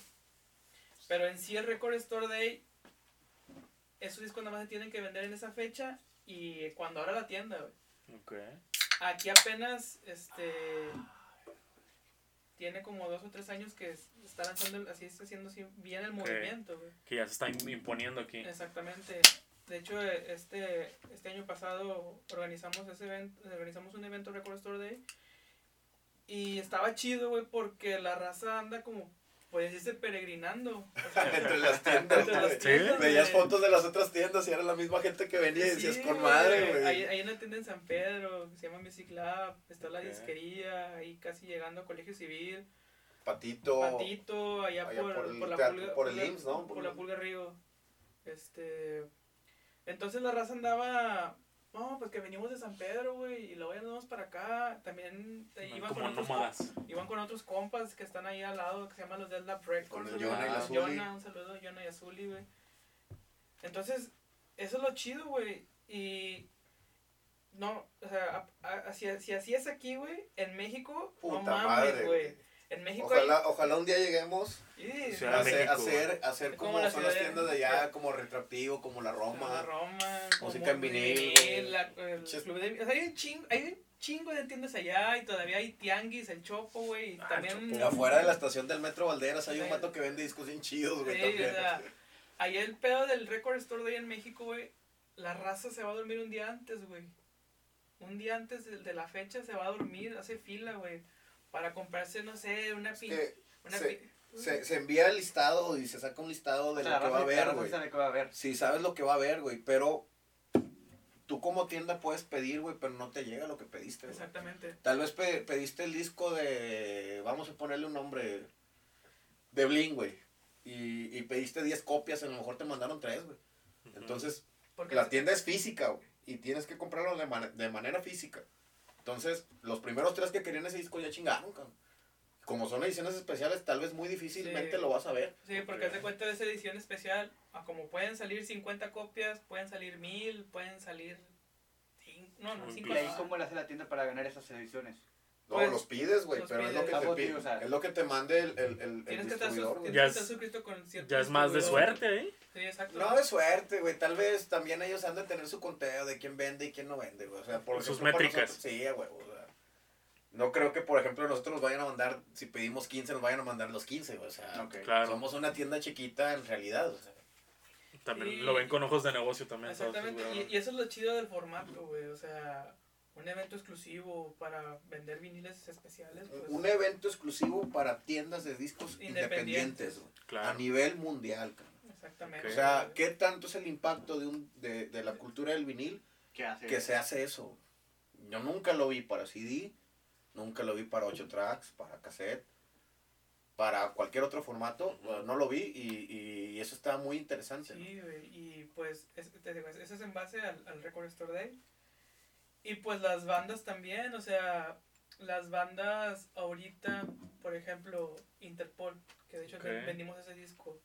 Pero en sí el Record Store Day, esos discos nada más se tienen que vender en esa fecha y cuando abra la tienda, güey. Aquí apenas este tiene como dos o tres años que es- está lanzando, el- así está haciendo así bien el movimiento, güey. Que ya se está im- imponiendo aquí. Exactamente. De hecho, eh, este, este año pasado organizamos ese evento, organizamos un evento Record Store Day y estaba chido, güey, porque la raza anda como, pues decirse, peregrinando. O sea, Entre las tiendas, entre las tiendas, Veías fotos de las otras tiendas y era la misma gente que venía y decías Sí, con madre, Hay, güey. hay una tienda en San Pedro que se llama Music Lab, está la disquería, ahí casi llegando a Colegio Civil, Patito. Patito, allá, allá por, por el por la teatro- pulga, por el IMSS, ¿no? Por, Por la Pulga Río. Este. Entonces la raza andaba. No, pues que venimos de San Pedro, güey, y luego ya nos vamos para acá. También eh, iban, como con otros, iban con otros compas que están ahí al lado, que se llaman los Dead Lab Records. Con. Jonah y la Ah, Zuli. Jonah, un saludo a Jonah y a Zuli, güey. Entonces, eso es lo chido, güey. Y. No, o sea, a- a- si, si así es aquí, güey, en México, no mames, güey. Güey. En México Ojalá, ojalá un día lleguemos. Sí, a de hacer, México, hacer, hacer como, como la son las de- tiendas de allá, como retractivo, como la Roma. Roma, música en vinil, la- el club de- o sea, hay un chingo, hay un chingo de tiendas allá y todavía hay tianguis, el Chopo, güey, Ah, también Y afuera de la estación del Metro Valderas hay un Sí. vato que vende discos bien chidos, güey, Sí, también. o sea, ahí el pedo del Record Store Day en México, güey, la raza se va a dormir un día antes, güey. Un día antes de, de la fecha se va a dormir, hace fila, güey, para comprarse, no sé, una Es pin... que una se- pin- se, se envía el listado y se saca un listado de lo que va a haber, güey. sabe que va a haber. Sí, sabes lo que va a haber, güey, pero tú como tienda puedes pedir, güey, pero no te llega lo que pediste, güey. Exactamente. Tal vez pe- pediste el disco de, vamos a ponerle un nombre, de Bling, güey. Y, y pediste 10 copias, a lo mejor te mandaron 3, güey. Entonces, Porque la tienda es física, güey. Y tienes que comprarlo de, man- de manera física. Entonces, los primeros tres que querían ese disco ya chingaron, cabrón. Como son ediciones especiales, tal vez muy difícilmente Sí. lo vas a ver. Sí, porque haz de cuenta de esa edición especial, a como pueden salir 50 copias, pueden salir 1000, pueden salir. No, no, Un 5 ¿Y ahí cómo le hace la tienda para ganar esas ediciones? No, Pues, los pides, güey, pero es lo que te Ah, pide. sí, o sea. es lo que te mande el, el, el, el Tienes que estar, sus- distribuidor, tienes que es- estar suscrito con cierto Ya es más de suerte, ¿eh? Sí, exacto. No de suerte, güey. Tal vez también ellos han de tener su conteo de quién vende y quién no vende, güey. O sea, por Sus ejemplo, por métricas. nosotros- sí, güey. o sea, no creo que, por ejemplo, nosotros nos vayan a mandar, si pedimos 15, nos vayan a mandar los 15, güey. O sea. Claro. somos una tienda chiquita en realidad. O sea, También lo ven con ojos de negocio también. Exactamente. Y, y eso es lo chido del formato, güey. O sea, un evento exclusivo para vender viniles especiales. Pues, Un evento exclusivo para tiendas de discos Independientes. independientes, güey, a Claro. nivel mundial. cabrón. Exactamente. O sea, ¿qué tanto es el impacto de, un, de, de la cultura del vinil ¿Qué hace? que se hace eso? Yo nunca lo vi para CD, nunca lo vi para 8 tracks, para cassette, para cualquier otro formato, uh, no lo vi y, y eso está muy interesante. ¿no? Sí, güey, y pues es- te digo, eso es en base al, al Record Store Day. Y pues las bandas también, o sea, las bandas ahorita, por ejemplo, Interpol, que de hecho vendimos ese disco.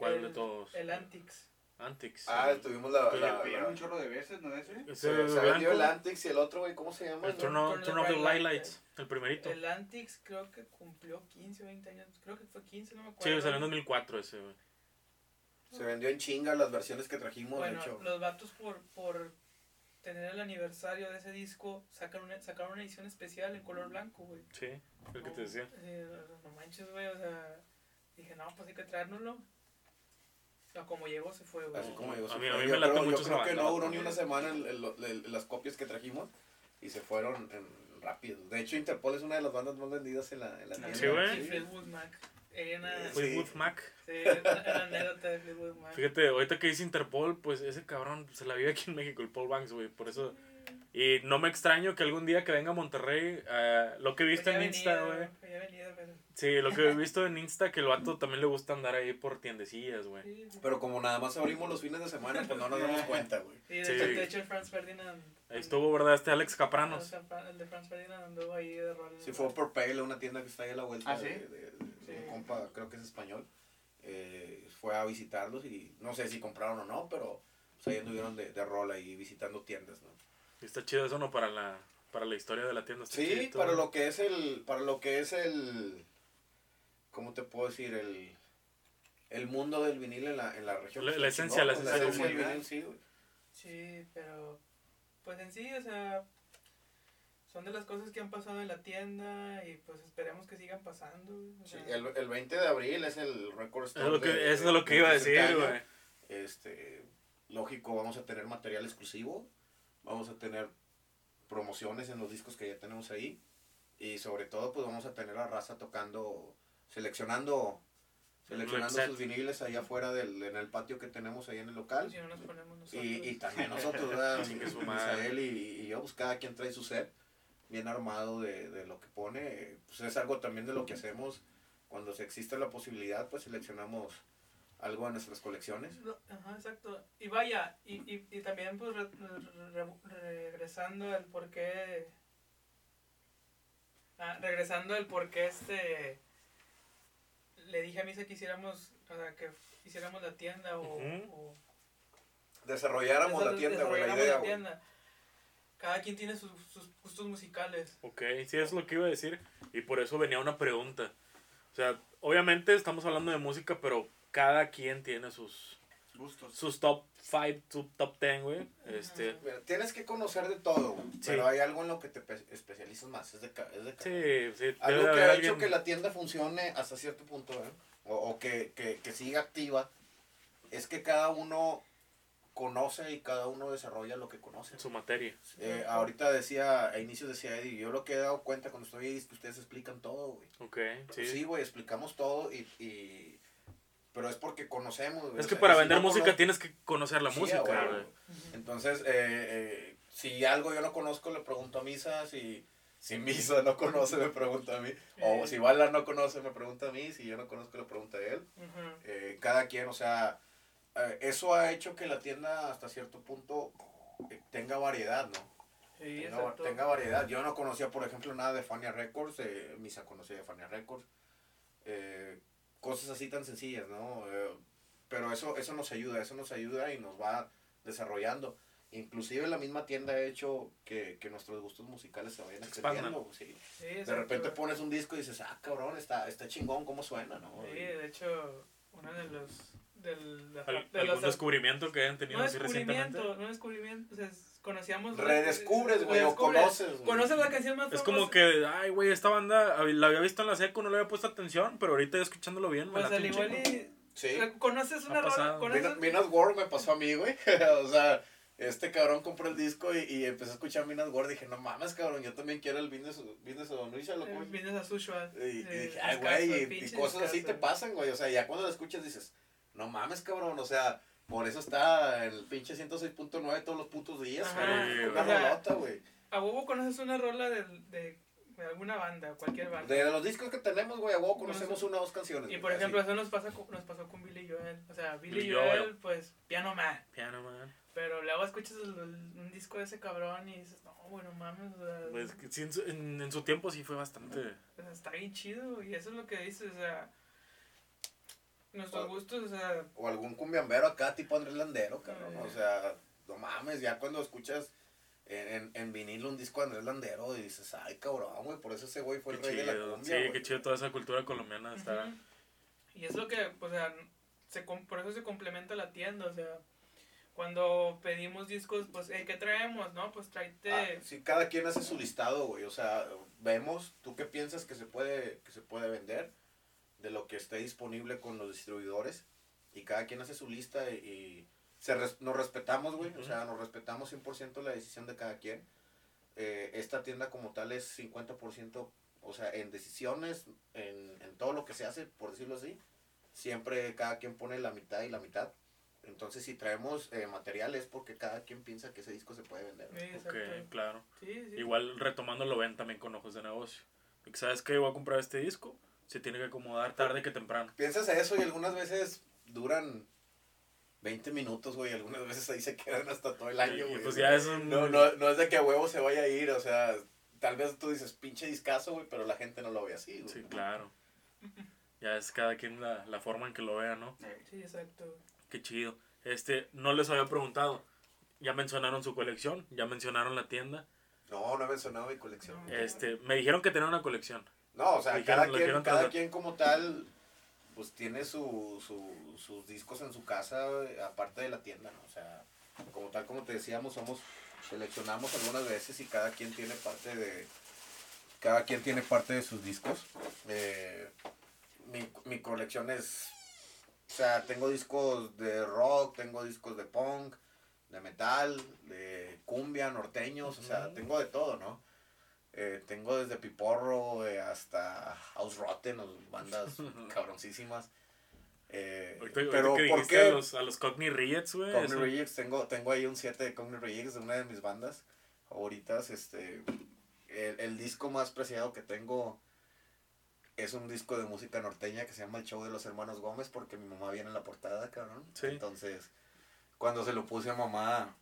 ¿Cuál el- de todos? El Antix. Antix. Ah, tuvimos la... La- la- un chorro de veces, ¿no? Ese. Ese se, se vendió el Antix y el otro, güey, ¿cómo se llama? El? Turn, of- Turn Turn of of the Lights, el primerito. El Antix creo que cumplió 15 o 20 años, creo que fue 15, no me Sí, acuerdo. salió en 2004 ese, güey. Se vendió en chinga las versiones que trajimos, Bueno, de hecho. los vatos por, por tener el aniversario de ese disco sacaron una, sacaron una edición especial en color blanco, güey. Sí, el que te decía. Eh, no manches, güey, o sea, dije, no, pues hay que traérnoslo. O como llegó, se fue, güey. Así como A se mí- fue. a mí yo me late creo, yo mucho esa creo que no duró ni una semana el- el- el- las copias que trajimos y se fueron en, rápido. De hecho, Interpol es una de las bandas más vendidas en la, en la tienda. Sí, güey. Fleetwood Mac. Una, Sí. sí, Fleetwood Mac. una, una anécdota de Fleetwood Mac. Fíjate, ahorita que dice Interpol, pues ese cabrón se la vive aquí en México, el Paul Banks, güey. Por eso. Y no me extraño que algún día que venga a Monterrey, eh, lo que he visto en Insta, güey. Sí, lo que he visto en Insta, que el vato también le gusta andar ahí por tiendecillas, güey. sí, sí. Pero como nada más abrimos los fines de semana, pues no nos damos cuenta, güey. Sí, de, Sí. Hecho, de hecho, el Franz Ferdinand. Ahí estuvo, ¿verdad? Este Alex Capranos. el de Franz Ferdinand anduvo ahí de rol. Sí, fue por Pale, una tienda que está ahí a la vuelta ¿Ah, sí? de, de- de Sí. un compa, creo que es español. Eh, fue a visitarlos y no sé si compraron o no, pero pues ahí anduvieron de, de rol ahí visitando tiendas, ¿no? Está chido eso, ¿no? Para la, para la historia de la tienda. está Sí, para lo que es el, para lo que es el, ¿cómo te puedo decir? El, el mundo del vinil en la, en la región. La- esencia, la esencia del vinil, sí, güey. Sí, pero. Pues en sí, o sea. Son de las cosas que han pasado en la tienda y pues esperemos que sigan pasando. Sí, el, el 20 de abril es el Record Es Store lo que, de- eso es lo que iba a 60 decir, güey. Este, lógico, vamos a tener material exclusivo, vamos a tener promociones en los discos que ya tenemos ahí. Y sobre todo pues vamos a tener a raza tocando, seleccionando seleccionando sus viniles ahí afuera del, en el patio que tenemos ahí en el local. Si no nos ponemos nosotros. y, y también nosotros, ¿verdad? Misael y, y yo, pues cada quien trae su set bien armado de, de lo que pone, pues es algo también de lo que hacemos. Cuando se existe la posibilidad, pues seleccionamos algo de nuestras colecciones. No, Ajá, exacto. Y vaya, y, y, y también pues re- re- re- regresando al por qué... Ah, regresando al por qué este... Le dije a Misa que hiciéramos, o sea, que hiciéramos la tienda o... Desarrolláramos la tienda, güey, la desarrolláramos idea, la tienda. Cada quien tiene sus, sus gustos musicales. Ok, sí, es lo que iba a decir. Y por eso venía una pregunta. O sea, obviamente estamos hablando de música, pero cada quien tiene sus, Gustos. sus top 5, su top 10, güey. Este, Tienes que conocer de todo, güey, Sí. pero hay algo en lo que te pe- especializas más, es de, es de sí, sí. Algo que ha hecho alguien- que la tienda funcione hasta cierto punto, ¿eh? o, o que, que, que siga activa, es que cada uno conoce y cada uno desarrolla lo que conoce. en su materia. Eh, ahorita decía, a inicios decía Eddie, yo lo que he dado cuenta cuando estoy ahí es que ustedes explican todo, güey. Ok, sí. Sí, güey, explicamos todo y, y- Pero es porque conocemos, güey. es o que sea, para y si vender no música cono- tienes que conocer la Sí, música, güey. Entonces, eh, eh, si algo yo no conozco, le pregunto a Misa. Si, si Misa no conoce, me pregunta a mí. O si Bala no conoce, me pregunta a mí. Si yo no conozco, le pregunta a él. Eh, cada quien, o sea, eh, eso ha hecho que la tienda hasta cierto punto eh, tenga variedad, ¿no? Sí, tenga, tenga variedad. Yo no conocía, por ejemplo, nada de Fania Records. Eh, Misa conocía de Fania Records. Eh, cosas así tan sencillas, ¿no? Eh, pero eso, eso nos ayuda, eso nos ayuda y nos va desarrollando. Inclusive la misma tienda ha hecho que, que nuestros gustos musicales se vayan extendiendo. Sí. Sí, De repente pones un disco y dices, ah, cabrón, está, está chingón, ¿cómo suena, no? Sí, Y- de hecho, uno de los... Del, de, Al- de ¿Algún los descubrimiento que hayan tenido no así recientemente? descubrimiento, no descubrimiento, o sea, es- conocíamos... Redescubres, güey, o conoces, güey. Conoces la canción más Es famosa. como que, ay, güey, esta banda la había visto en la seco, no le había puesto atención, pero ahorita ya escuchándolo bien, me Pues late al igual y... Sí. Conoces una rola, conoces... At Work me pasó a mí, güey. o sea, este cabrón compró el disco y, y empezó a escuchar Minas Ward. Dije, no mames, cabrón, yo también quiero el Business, business of Nuisha, loco. Eh, Vienes a Sushua. Y, y eh, dije, ay, güey, y- y, cosas así te pasan, güey. O sea, ya cuando lo escuchas dices, no mames, cabrón. O sea, por eso está el pinche 106.9 todos los putos días, Ajá, cabrón. Una rolota, güey. A huevo conoces una rola de, de, de alguna banda, cualquier banda. De los discos que tenemos, güey, a huevo conocemos Conoce- una o dos canciones. Y güey, por así. ejemplo, eso nos, pasa, con- nos pasó con Billy Joel. O sea, Billy Billy Joel, Joel. pues, piano man. Piano Man. Pero luego escuchas el- el- un disco de ese cabrón y dices, no, bueno, mames, o sea, Pues que sí, en, su, en- en su tiempo sí fue bastante. o sea, está bien chido. Y eso es lo que dices, o sea, nuestros O- gustos, o sea, O algún cumbiambero acá, tipo Andrés Landero, cabrón. Ay. O sea, no mames, ya cuando escuchas en, en, en vinilo un disco de Andrés Landero y dices, ay, cabrón, güey, por eso ese güey fue Qué el rey de la chido. cumbia, Sí, güey. qué chido toda esa cultura colombiana está. Ujú. Y es lo que, o sea, se, por eso se complementa la tienda, o sea, cuando pedimos discos, pues, hey, ¿qué traemos? No, pues tráete... Ah, sí, cada quien hace su listado, güey. O sea, vemos, tú qué piensas que se puede, que se puede vender de lo que esté disponible con los distribuidores. Y cada quien hace su lista y, y se res- nos respetamos, güey. O sea, nos respetamos 100% la decisión de cada quien. Eh, esta tienda como tal es 50%, o sea, en decisiones, en, en todo lo que se hace, por decirlo así. Siempre cada quien pone la mitad y la mitad. Entonces, si traemos eh, material es porque cada quien piensa que ese disco se puede vender. Sí, Ok, exacto. claro. Sí, sí. Igual retomando lo ven también con ojos de negocio. Sabes que voy a comprar este disco, se tiene que acomodar tarde que temprano. Piensas eso y algunas veces duran 20 minutos, güey. Algunas veces ahí se quedan hasta todo el año, güey. pues ya es un... no, no, no es de que a huevo se vaya a ir, o sea, tal vez tú dices pinche discazo, güey, pero la gente no lo ve así, güey. Sí, claro. Ya es cada quien la, la forma en que lo vea, ¿no? Sí, exacto. Qué chido. Este, no les había preguntado. Ya mencionaron su colección, ya mencionaron la tienda. No, no he mencionado mi colección. Este, me dijeron que tenían una colección. No, o sea, cada, quien, cada quien como tal, pues tiene su, su, sus discos en su casa, güey, aparte de la tienda, ¿no? O sea, como tal, como te decíamos, somos, seleccionamos algunas veces y cada quien tiene parte de, cada quien tiene parte de sus discos. Eh, mi, mi colección es, o sea, tengo discos de rock, tengo discos de punk, de metal, de cumbia, norteños, o sea, tengo de todo, ¿no? Eh, tengo desde Piporro eh, hasta House Rotten, bandas cabroncísimas. Eh, Ahorita, ahorita pero que ¿por dijiste qué? a los, a los Cockney Riots, güey. Cockney Rejects, tengo, tengo ahí un 7 de Cockney Rejects de una de mis bandas favoritas. Este, el, el disco más preciado que tengo es un disco de música norteña que se llama El Show de los Hermanos Gómez porque mi mamá viene en la portada, cabrón. Sí. Entonces, cuando se lo puse a mamá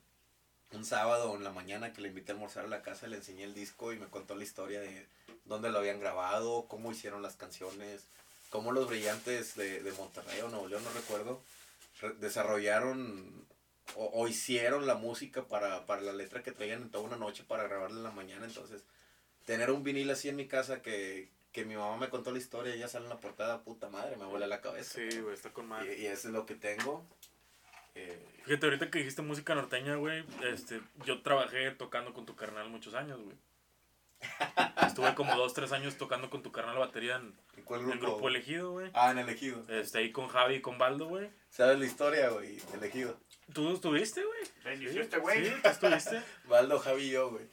un sábado en la mañana que le invité a almorzar a la casa, le enseñé el disco y me contó la historia de dónde lo habían grabado, cómo hicieron las canciones, cómo los brillantes de, de Monterrey o Nuevo León, no recuerdo, re- desarrollaron o, o hicieron la música para, para la letra que traían en toda una noche para grabarla en la mañana. Entonces, tener un vinil así en mi casa que, que mi mamá me contó la historia y ya sale en la portada, puta madre, me vuela la cabeza. Sí, güey, está con Y, madre. y eso es lo que tengo. Eh, Fíjate, ahorita que dijiste música norteña, güey, este, yo trabajé tocando con tu carnal muchos años, güey. Estuve como dos, tres años tocando con tu carnal batería en, ¿en cuál en grupo? grupo elegido, güey. Ah, en elegido. Este, ahí con Javi y con Baldo, güey. ¿Sabes la historia, güey? Elegido. ¿Tú estuviste, güey? Se inició este güey. Sí, tú estuviste. Baldo, Javi y yo, güey.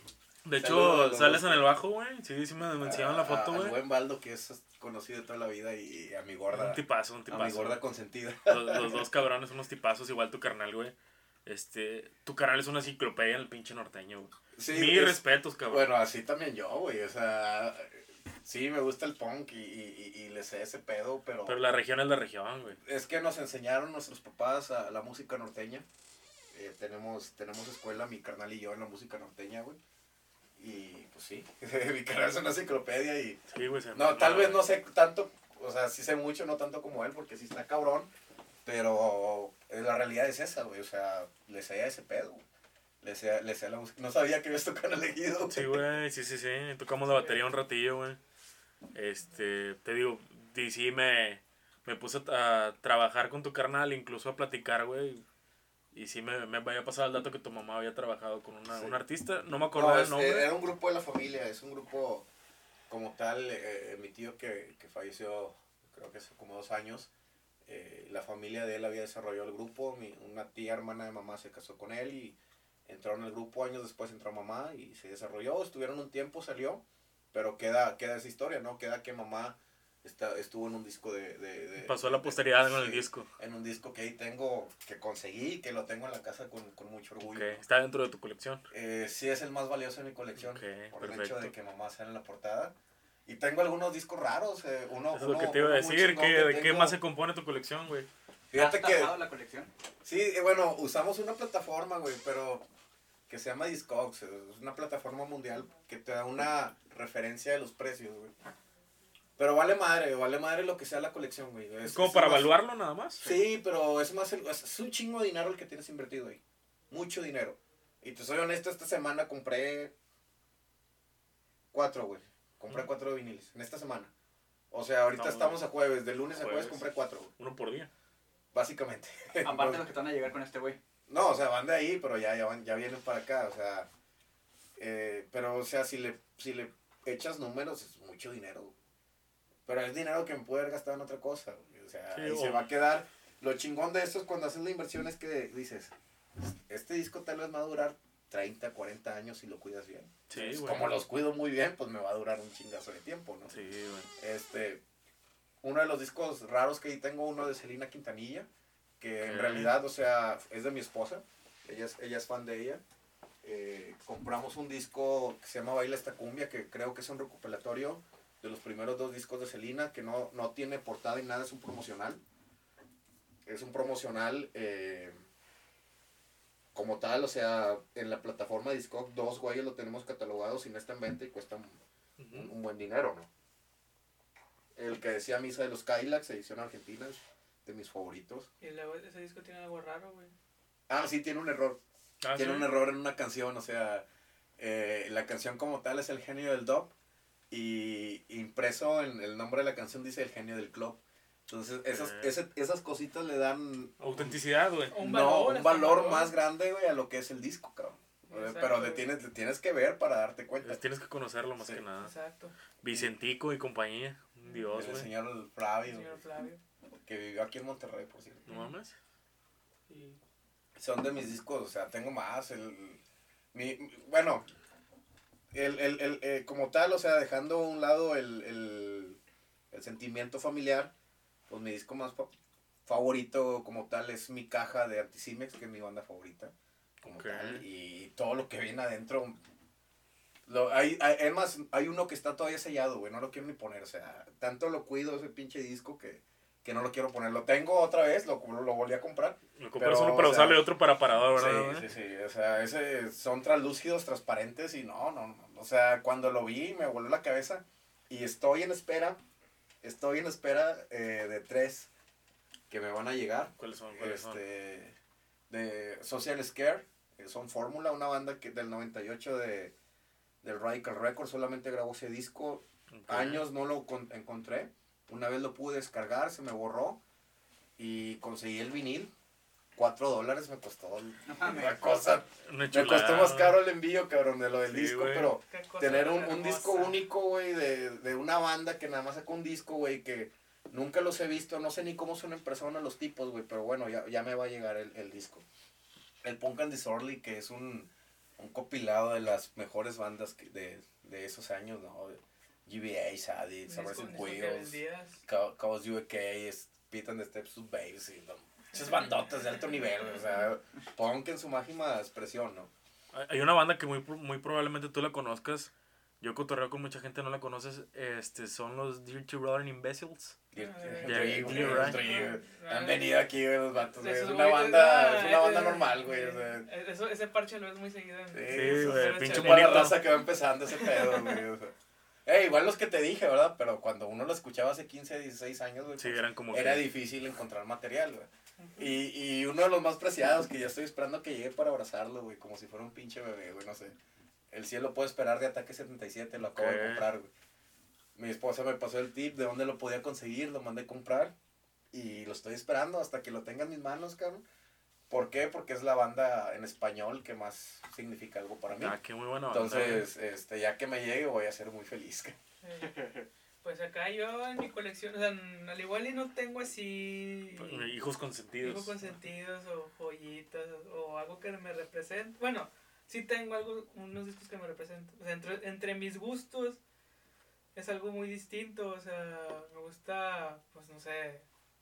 De hecho, Saludos sales en el bajo, güey. Sí, sí me, me enseñaron la foto, güey. buen Baldo, que es conocido de toda la vida, y a mi gorda. Un tipazo, un a mi tipazo. gorda consentida. Los, los dos cabrones, unos tipazos, igual tu carnal, güey. Este, tu canal es una enciclopedia en el pinche norteño, güey. Sí, Mis es- respetos, cabrón. Bueno, así también yo, güey. O sea, sí, me gusta el punk y, y, y- y le sé ese pedo, pero, Pero la región es la región, güey. es que nos enseñaron nuestros papás a la música norteña. Eh, tenemos, tenemos escuela, mi carnal y yo, en la música norteña, güey. Y pues sí, mi canal es una enciclopedia y... Sí, güey. No, tal vez no sé tanto, o sea, sí sé mucho, no tanto como él, porque sí está cabrón, pero eh, la realidad es esa, güey, o sea, le sé a ese pedo, güey. le sé, le sé a la música, no sabía que habías tocado elegido, güey. Sí, güey, sí, sí, sí. Tocamos la batería un ratillo, güey. Este, te digo, sí me, me puse a, a trabajar con tu carnal, incluso a platicar, güey. Y sí me, me había pasado el dato que tu mamá había trabajado con una, Sí. un artista. No me No, acordaba es- el nombre. era un grupo de la familia, es un grupo como tal, eh, mi tío que, que falleció, creo que hace como dos años, eh, la familia de él había desarrollado el grupo, mi, una tía hermana de mamá se casó con él y entró en el grupo, años después entró mamá y se desarrolló, estuvieron un tiempo, salió, pero queda, queda esa historia, ¿no? Queda que mamá está, estuvo en un disco de... de- de- Pasó a la posteridad con el sí, disco. En un disco que ahí tengo, que conseguí, que lo tengo en la casa con, con mucho orgullo. Ok, está dentro de tu colección. Eh, sí es el más valioso de mi colección, Ok, por el perfecto. hecho de que mamá sale en la portada. Y tengo algunos discos raros, eh, uno... Eso es lo uno- que te iba a uno decir, chingón que, que ¿de qué más se compone tu colección, güey? Fíjate ¿Has que... la colección? Sí, eh, bueno, usamos una plataforma, güey, pero que se llama Discogs. Es una plataforma mundial que te da una referencia de los precios, güey. Pero vale madre, vale madre lo que sea la colección, güey. ¿Es como para más- evaluarlo nada más? Sí, pero es más, el- es un chingo de dinero el que tienes invertido ahí. Mucho dinero. Y te soy honesto, esta semana compré cuatro, güey. Compré Mm. cuatro viniles en esta semana. O sea, ahorita Estamos- estamos a jueves, de lunes a jueves Jueves. compré cuatro, güey. Uno por día. Básicamente. Aparte de los que te van a llegar con este güey. No, o sea, van de ahí, pero ya, ya, van, ya vienen para acá, o sea. eh, pero, o sea, si le, si le echas números, es mucho dinero. Pero es dinero que me puede haber gastado en otra cosa, güey, O sea, Sí, ahí o- se va a quedar. Lo chingón de esto es cuando haces la inversión es que dices, este disco tal vez va a durar 30, 40 años si lo cuidas bien. Sí, Pues. Como los cuido muy bien, pues me va a durar un chingazo de tiempo, ¿no? Sí, güey. Este, uno de los discos raros que ahí tengo, uno de Selena Quintanilla, que en realidad, o sea, es de mi esposa, ella es, ella es fan de ella. Eh, compramos un disco que se llama Baila esta cumbia, que creo que es un recopilatorio de los primeros dos discos de Selena, que no, no tiene portada y nada, es un promocional. Es un promocional eh, como tal, o sea, en la plataforma Discog, dos güeyes lo tenemos catalogados y no está en venta y cuesta un, un- un buen dinero, ¿no? El que decía Misa de los Kylax, edición argentina, es de mis favoritos. Y luego ese disco tiene algo raro, güey. Ah, sí, tiene un error. Ah, tiene ¿sí? un error en una canción, o sea, eh, la canción como tal es el genio del dub y impreso en el nombre de la canción dice el genio del club. Entonces, esas, Ok. ese- esas cositas le dan Autenticidad, güey. Un no, valor, un hasta valor valor. más grande, güey, a lo que es el disco, cabrón. Eh, Exacto, Pero le tienes, le tienes que ver para darte cuenta. Pues Tienes que conocerlo más Sí. que nada. Exacto. Vicentico y compañía. Un Dios, el güey. señor Flavio, Señor Flavio. que vivió aquí en Monterrey, por cierto. No mames. Y son de mis discos, o sea, tengo más. El, mi- bueno, el, el, el, eh, como tal, o sea, dejando a un lado el, el, el sentimiento familiar, pues mi disco más fa- favorito como tal es mi caja de Anticimex, que es mi banda favorita, como tal, y todo lo que viene adentro. Lo, hay, hay, es más, hay uno que está todavía sellado, güey, no lo quiero ni poner, o sea, tanto lo cuido ese pinche disco que, que no lo quiero poner. Lo tengo otra vez, lo, lo volví a comprar. Me compras uno para o sea, usarlo y otro para parador, ¿verdad? Sí, sí, sí, o sea, ese, son translúcidos, transparentes y no, no, no, o sea, cuando lo vi me voló la cabeza y estoy en espera, estoy en espera eh, de tres que me van a llegar, ¿Cuáles son? ¿Cuáles son? este, de Social Scare, que son Fórmula, una banda que del 98 de, del Radical Records, solamente grabó ese disco, años no lo con- encontré. Una vez lo pude descargar, se me borró y conseguí el vinil. Cuatro dólares me costó la cosa. Una Me costó más caro el envío, cabrón, de lo del Sí, disco, pero tener un, un disco único, güey, de, de una banda que nada más sacó un disco, güey, que nunca los he visto, no sé ni cómo son en persona los tipos, güey, pero bueno, ya, ya me va a llegar el, el disco. El Punk and Disorderly, que es un, un compilado de las mejores bandas que- de, de esos años, ¿no? GBA, Sadie, Sabres and Wheels, vendías. Ca- Chaos UK, es Pete and the Steps to Babes, y no, esas bandotas de alto nivel, o sea, punk en su máxima expresión, ¿no? Hay- una banda que muy, muy probablemente tú la conozcas. Yo cotorreo con mucha gente, no la conoces. Este, son los Dirty Rotten Imbeciles. Ah, Han venido aquí, güey, los vatos, güey, Es una banda, es una banda normal, güey. o sea, Eso, ese parche lo ves muy seguido. Sí, güey, pinche échale. para la bonito. raza que va empezando ese pedo, güey. Eh, igual los que te dije, ¿verdad? Pero cuando uno lo escuchaba hace 15, 16 años, güey, Sí, pues, eran como era que- difícil encontrar material, güey. Y, y uno de los más preciados que ya estoy esperando que llegue para abrazarlo, güey, como si fuera un pinche bebé, güey, no sé. El cielo puede esperar de Ataque 77, lo acabo de comprar, güey. Mi esposa me pasó el tip de dónde lo podía conseguir, lo mandé a comprar y lo estoy esperando hasta que lo tenga en mis manos, cabrón. ¿Por qué? Porque es la banda en español que más significa algo para mí. Ah, qué muy buena banda. Entonces, este, ya que me llegue voy a ser muy feliz. Sí. Pues acá yo en mi colección, o sea, al igual y no tengo así Hijos consentidos. hijos consentidos o joyitas o algo que me represente. Bueno, sí tengo algo, unos discos que me representan. O sea, entre, entre mis gustos es algo muy distinto. O sea, me gusta, pues no sé,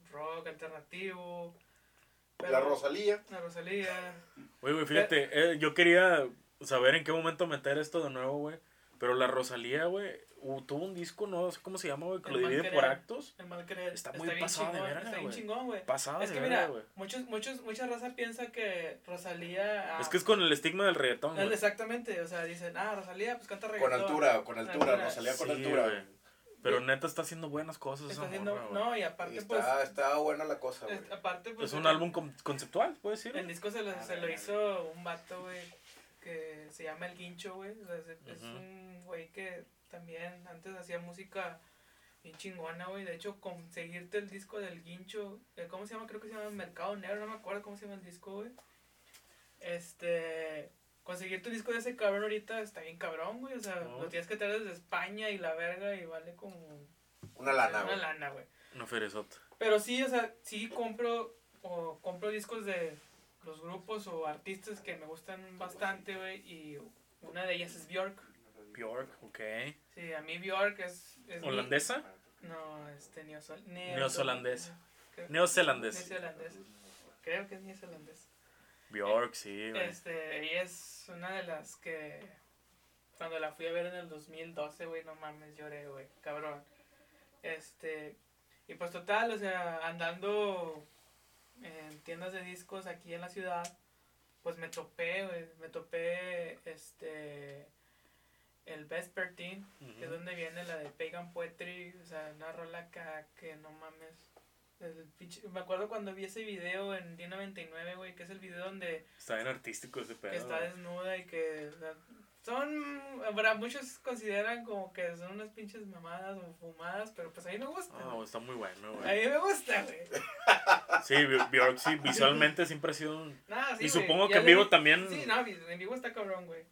rock alternativo. La Rosalía. La Rosalía. Oye, güey, fíjate, eh, yo quería saber en qué momento meter esto de nuevo, güey. Pero la Rosalía, güey, uh, tuvo un disco, no sé cómo se llama, güey, que El lo divide querer. por actos. El mal querer. Está muy bien pasado de chingón, verga, Está bien güey. chingón, güey. Pasada Es de que verga, mira, güey. muchos, muchos, mucha raza piensa que Rosalía. ah, Es que es con el estigma del reggaetón, es güey. Exactamente, o sea, dicen, ah, Rosalía, pues canta Con reggaetón. altura, con Con altura. altura. Rosalía con Sí, altura. güey. Pero neta está haciendo buenas cosas Está esa haciendo, morra, güey. no, y Y aparte, pues, está, buena la cosa, güey. aparte, pues, Es un el- álbum con- conceptual, puedes decir. El disco se lo, se lo hizo un vato, güey, que se llama El Guincho, güey. O sea, es, es un güey que también antes hacía música bien chingona, güey. De hecho, conseguirte el disco del Guincho, eh, ¿cómo se llama? Creo que se llama Mercado Negro, no me acuerdo cómo se llama el disco, güey. Este, conseguir tu disco de ese cabrón ahorita está bien cabrón, güey. O sea, No. lo tienes que traer desde España y la verga y vale como Una lana, una güey. lana, güey. Una ferezota. Pero sí, o sea, sí compro o compro discos de los grupos o artistas que me gustan bastante, güey, y una de ellas es Bjork. Bjork, ok. Sí, a mí Bjork es... es mi- ¿Holandesa? No, este. Creo- Neozelandés. Neozelandés. Creo que es neozelandés. Bjork, sí, güey. Este, ella es una de las que cuando la fui a ver en el 2012, güey, no mames, lloré, güey, cabrón. Este, y pues total, o sea, andando en tiendas de discos aquí en la ciudad, pues me topé, güey, me topé, este, el Vespertine, que es donde viene la de Pagan Poetry, o sea, una rola acá que no mames. El pinche- me acuerdo cuando vi ese video en D99, güey, que es el video donde Está bien artístico ese pedo. que está desnuda y que son, para muchos consideran como que son unas pinches mamadas o fumadas, pero pues a mí me gusta. Ah, está muy bueno, a güey. mí me gusta, güey. Sí, Bj- Bjork visualmente siempre ha sido un... Sí, y supongo que en vivo vi- también... Sí, no, en vivo está cabrón, güey.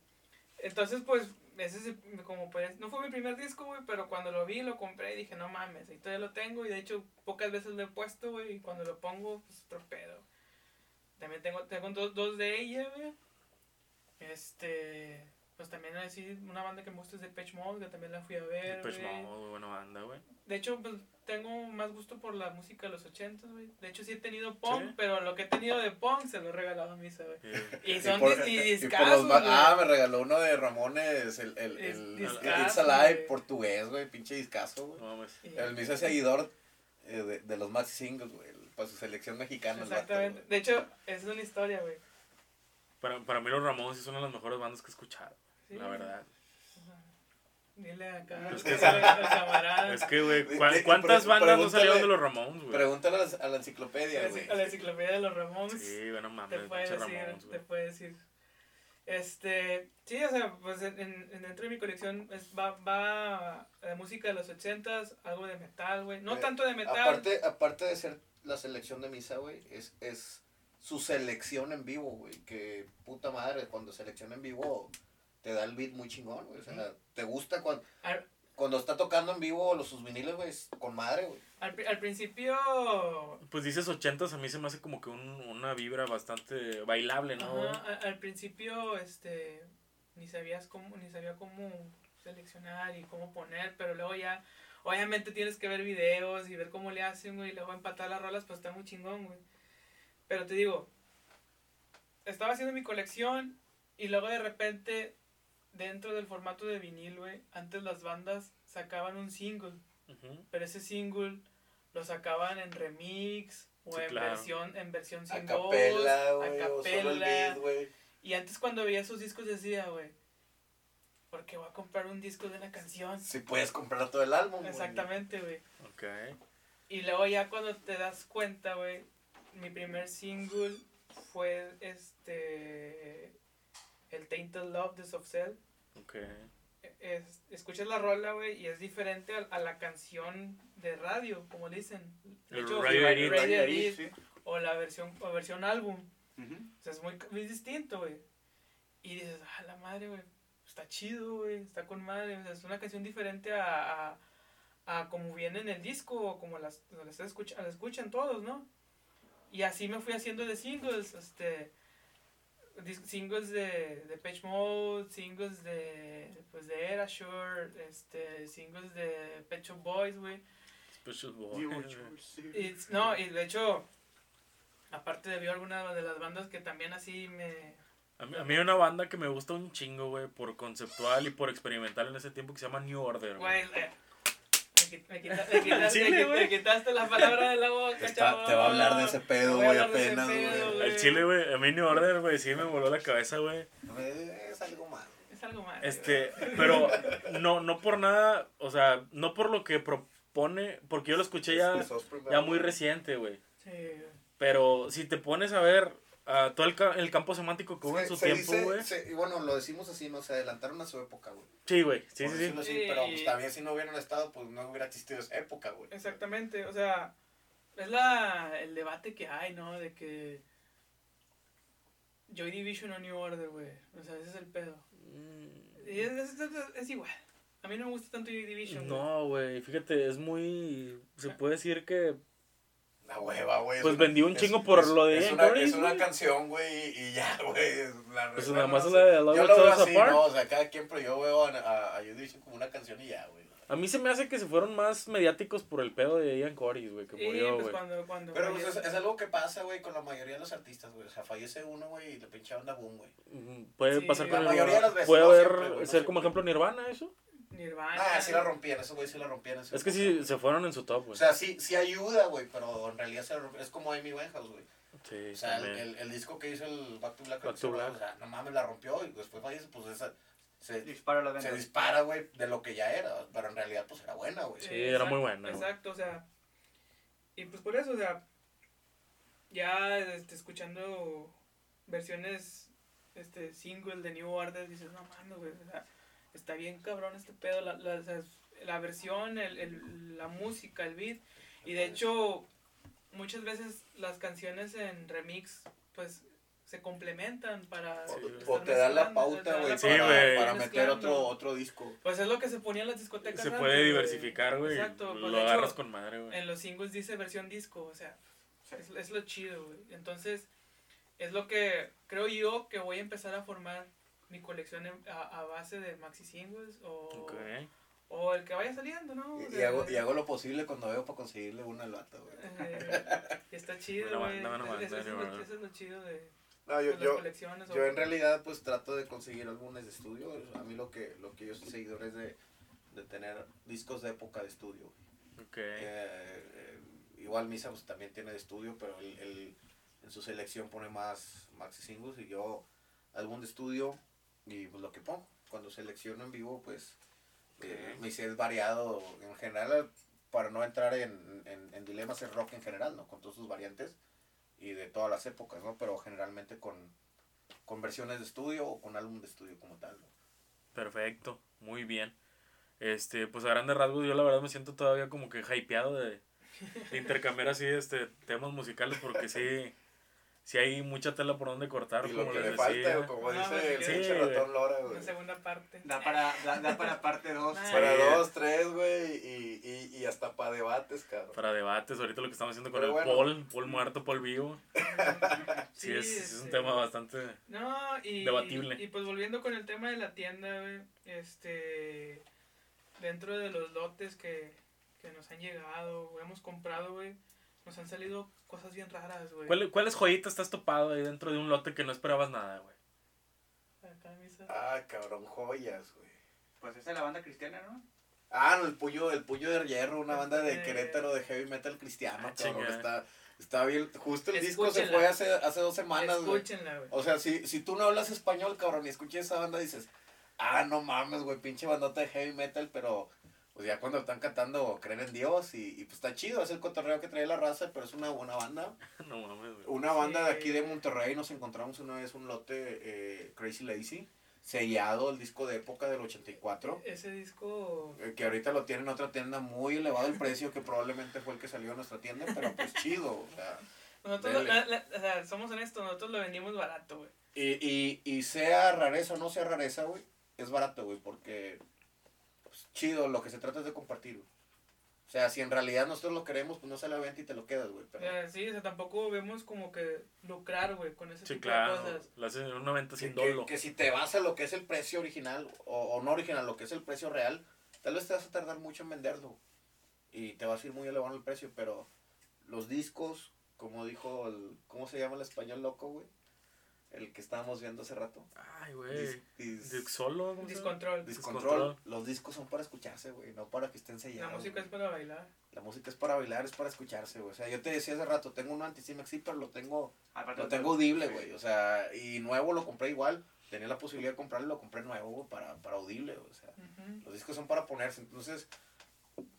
Entonces, pues, ese es como pues, no fue mi primer disco, güey, pero cuando lo vi, lo compré y dije, no mames, y todavía lo tengo y de hecho pocas veces lo he puesto, güey, y cuando lo pongo, pues, otro pedo. También tengo, tengo dos, dos de ella, güey. Este, pues también así, una banda que me gusta es Depeche Mode, que también la fui a ver, Depeche. Mode, buena banda, güey. De hecho, pues tengo más gusto por la música de los 80, güey. De hecho, sí he tenido punk, ¿Sí? pero lo que he tenido de punk se lo he regalado a misa, güey. Y Y son por- dis- y y por los discazos, ma- güey. Ah, me regaló uno de Ramones, el, el, el, discazo, It's Alive portugués, güey, pinche discazo, güey. no El mismo seguidor eh, de, de los maxi singles, güey, para su selección mexicana. vato, Exactamente. De hecho, es una historia, güey. Para, para mí los Ramones sí son las mejores bandas que he escuchado, Sí. la verdad. Dile acá. Es que al camarada. Es que, güey, De- ¿cuán- de- ¿cuántas bandas no pregúntale- salieron de los Ramones, güey? Pregúntale a la, a la A enciclopedia, la, güey. a la enciclopedia de los Ramones. Sí, bueno, te mames, puede pinche decir, Ramones, te puede decir. Este, sí, o sea, pues en, en- dentro de mi colección es- va, va eh, música de los ochentas, algo de metal, güey. No Eh, tanto de metal. Aparte, aparte de ser la selección de misa, güey, es, es su selección en vivo, güey. Que puta madre, cuando selecciona en vivo te da el beat muy chingón, güey. O sea, te gusta cuando, Al, cuando está tocando en vivo los sus viniles, güey, con madre, güey. al, al principio, Pues dices ochentas, a mí se me hace como que un- una vibra bastante bailable, ¿no? ajá, al, al principio, este, ni sabías cómo, ni sabía cómo seleccionar y cómo poner, pero luego ya, obviamente tienes que ver videos y ver cómo le hacen, güey, y luego empatar las rolas, pues está muy chingón, güey. Pero te digo, estaba haciendo mi colección y luego de repente, dentro del formato de vinil, güey, antes las bandas sacaban un single, pero ese single lo sacaban en remix o Sí, en claro. versión en versión A sin voz, capela, güey, a o solo el capela. beat, güey. Y antes cuando veía esos discos decía, güey, ¿por qué voy a comprar un disco de una canción? Si puedes comprar todo el álbum, güey. Exactamente, güey. Ok. Y luego ya cuando te das cuenta, güey, mi primer single fue este el Tainted Love de Soft Cell. Ok. Es, escuchas la rola, güey, y es diferente a, a la canción de radio, como dicen. De hecho, radio radio sí. o la versión o versión álbum. O sea, es muy, muy distinto, güey. Y dices, ah, la madre, güey, está chido, güey, está con madre. O sea, es una canción diferente a, a, a como viene en el disco o como las, las, escucha- las escuchan todos, ¿no? Y así me fui haciendo de singles, este, singles de, de Page Mode, singles de, pues de Erasure, este, singles de Pet Shop Boys, güey. Y, no, y de hecho, aparte de ver alguna de las bandas que también así me... A mí, a mí hay una banda que me gusta un chingo, güey, por conceptual y por experimental en ese tiempo que se llama New Order. güey. Me, quit- me quita- me quitaste, Chile, me quit- güey. me quitaste la palabra de la boca, Está- te va a hablar de ese pedo, güey, apenas, güey. El chile, güey, a mí New Order, güey, sí me voló la cabeza, güey. Es algo malo. Es algo más. Este, pero no, no por nada, o sea, no por lo que propone, porque yo lo escuché ya, ya muy reciente, güey. Sí, Pero si te pones a ver ah, todo el, ca- el campo semántico que hubo en su se tiempo, güey. y bueno, lo decimos así, no se adelantaron a su época, güey. Sí, güey, sí, sí, sí. así, pero pues también si no hubieran estado, pues no hubiera existido esa época, güey. exactamente. O sea, es la, el debate que hay, ¿no? De que Joy Division o New Order, güey. O sea, ese es el pedo. Mm, Y es, es- es- es igual. A mí no me gusta tanto Joy Division. güey. No, güey, fíjate, es muy, se puede decir que, La hueva, güey. es pues vendió un es- chingo por es- lo de es Ian una, es una canción, güey, y, ya, güey. es la- Pues nada más la de Love Yo Will lo Tear veo Us así, Apart. ¿no? O sea, cada quien, pero yo veo a, a, a como una canción y ya, güey. A mí se me hace que se fueron más mediáticos por el pedo de Ian Curtis, güey, que Sí, murió, pues güey. cuando, cuando Pero pues, es, algo que pasa, güey, con la mayoría de los artistas, güey. O sea, fallece uno, güey, y le pinche onda boom, güey. Puede Sí, pasar la con mayoría de las veces, Puede no haber, siempre, güey, no ser como siempre. ejemplo Nirvana, eso. Nirvana. Ah, sí la rompían, esos güey sí la rompían. Es que sí, se fueron en su top, O güey. sea, sí, sí ayuda, güey, pero en realidad se la es como Amy Winehouse, güey. Sí, O sea, el, el, el disco que hizo el Back to Black, Back to o Black. sea, no mames, la rompió y después fallece, pues esa, se, Dispara las se ventas. dispara, güey, de lo que ya era, pero en realidad, pues era buena, güey. Sí, era muy buena. Exacto, o sea. Y pues por eso, o sea. Ya este, escuchando versiones este single de New Order, dices, no mames, güey. O sea, está bien cabrón este pedo. La, la, la versión, el, el- la música, el beat. Y de hecho, muchas veces las canciones en remix, pues se complementan para. O, Sí, o te da la pauta, güey, Sí, para, güey. para meter otro, otro disco. Pues es lo que se ponía en las discotecas. Se antes, puede diversificar, güey. Exacto, pues, Lo de hecho, agarras con madre, güey. En los singles dice versión disco, o sea, Sí. es, es lo chido, güey. Entonces, es lo que creo yo que voy a empezar a formar mi colección en- a, a base de maxi singles o, o el que vaya saliendo, ¿no? Y, hago, y hago lo posible cuando veo para conseguirle una al vato, güey. eh, está chido, güey. banda, Eso, es lo- banda. eso es lo chido de, No, yo, yo, en realidad pues trato de conseguir álbumes de estudio. A mí lo que, lo que yo soy seguidor es de, de tener discos de época de estudio. güey. Eh, eh, igual Misa pues, también tiene de estudio, pero él, él en su selección pone más maxi singles y yo álbum de estudio y pues lo que pongo. Cuando selecciono en vivo pues eh, mi set variado en general para no entrar en, en, en dilemas es rock en general, ¿no? Con todas sus variantes y de todas las épocas, ¿no? Pero generalmente con, con versiones de estudio o con álbum de estudio como tal, ¿no? Perfecto, muy bien. Este, pues a grandes rasgos yo la verdad me siento todavía como que hypeado de, de intercambiar así este temas musicales porque sí, sí hay mucha tela por donde cortar, Y lo como que les le decía. o como No, dice el sí, pinche ratón Lora, güey. Una segunda parte. Da para, da, da para parte 2. Ah. Para Sí. dos, tres, güey, y, y, y hasta para debates, cabrón. Para debates, ahorita lo que estamos haciendo con Pero el bueno. Paul, Paul muerto, Un vivo. Sí, es, es un este, tema bastante... No, y, Debatible. Y, y, pues volviendo con el tema de la tienda, güey, este, dentro de los lotes que, que nos han llegado, o hemos comprado, güey, nos han salido cosas bien raras, güey. ¿Cuál- ¿Cuáles joyitas estás topado ahí dentro de un lote que no esperabas nada, güey? Acá, misa. Ah, cabrón, joyas, güey. Pues esa es la banda cristiana, ¿no? Ah, no, el puño, el puño de hierro, una banda de Eh. Querétaro de heavy metal cristiano, Ah, cabrón. Está, está bien. Justo el disco se fue hace, hace dos semanas, güey. Escúchenla, güey. O sea, si, si tú no hablas español, cabrón, y escuchas esa banda, dices, ah, no mames, güey, pinche bandota de heavy metal, pero pues ya cuando están cantando creen en Dios y, y pues está chido, es el cotorreo que trae la raza, pero es una buena banda. no mames, güey. Una banda de aquí de Monterrey, nos encontramos una vez un lote eh, Crazy Lazy, sellado, el disco de época del 84. Ese disco, eh, Que ahorita lo tiene en otra tienda muy elevado el precio, que probablemente fue el que salió a nuestra tienda, pero pues chido, o sea. nosotros, Dele. la- la- o sea, somos honestos, nosotros lo vendimos barato, güey. Y, y, y sea rareza o no sea rareza, güey, es barato, güey, porque pues, chido, lo que se trata es de compartir, güey. O sea, si en realidad nosotros lo queremos, pues no sale a la venta y te lo quedas, güey. Pero Eh, sí, o sea, tampoco vemos como que lucrar, güey, con ese Sí, tipo claro. de cosas. Lo hacen en una venta que, sin que- dolo. que si te vas a lo que es el precio original, o, o no original, lo que es el precio real, tal vez te vas a tardar mucho en venderlo. Y te vas a ir muy elevado el precio, pero los discos, como dijo el, ¿cómo se llama el español loco, güey? El que estábamos viendo hace rato. Ay, güey. Dis- dis-. Discontrol. Discontrol. Discontrol. Los discos son para escucharse, güey, no para que estén La sellados. música güey. es para bailar. La música es para bailar, es para escucharse, güey. O sea, yo te decía hace rato, tengo un anti-Cimex, sí, pero lo tengo, Aparte lo tengo audible, güey. O sea, y nuevo lo compré igual. Tenía la posibilidad de comprarlo, lo compré nuevo, güey, para, para audible. O sea, los discos son para ponerse. Entonces,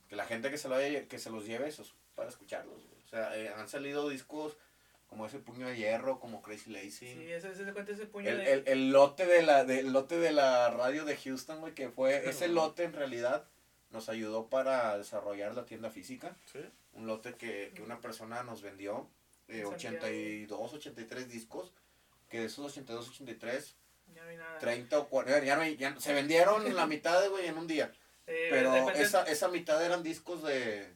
que la gente que se, lo haya- que se los lleve, eso es para escucharlos, güey. O sea, eh, han salido discos como ese puño de hierro, como Crazy Lazy. Sí, ese, ese se cuenta ese puño El, de... el, el lote de la de, el lote de la radio de Houston, güey, que fue ese lote en realidad nos ayudó para desarrollar la tienda física. Sí. Un lote que, que una persona nos vendió, eh, En Santiago. 82, 83 discos, que de esos 82, 83, Ya no hay nada. 30 o 40, ya no hay- ya se vendieron la mitad, güey, en un día. Eh, Pero esa, esa mitad eran discos de...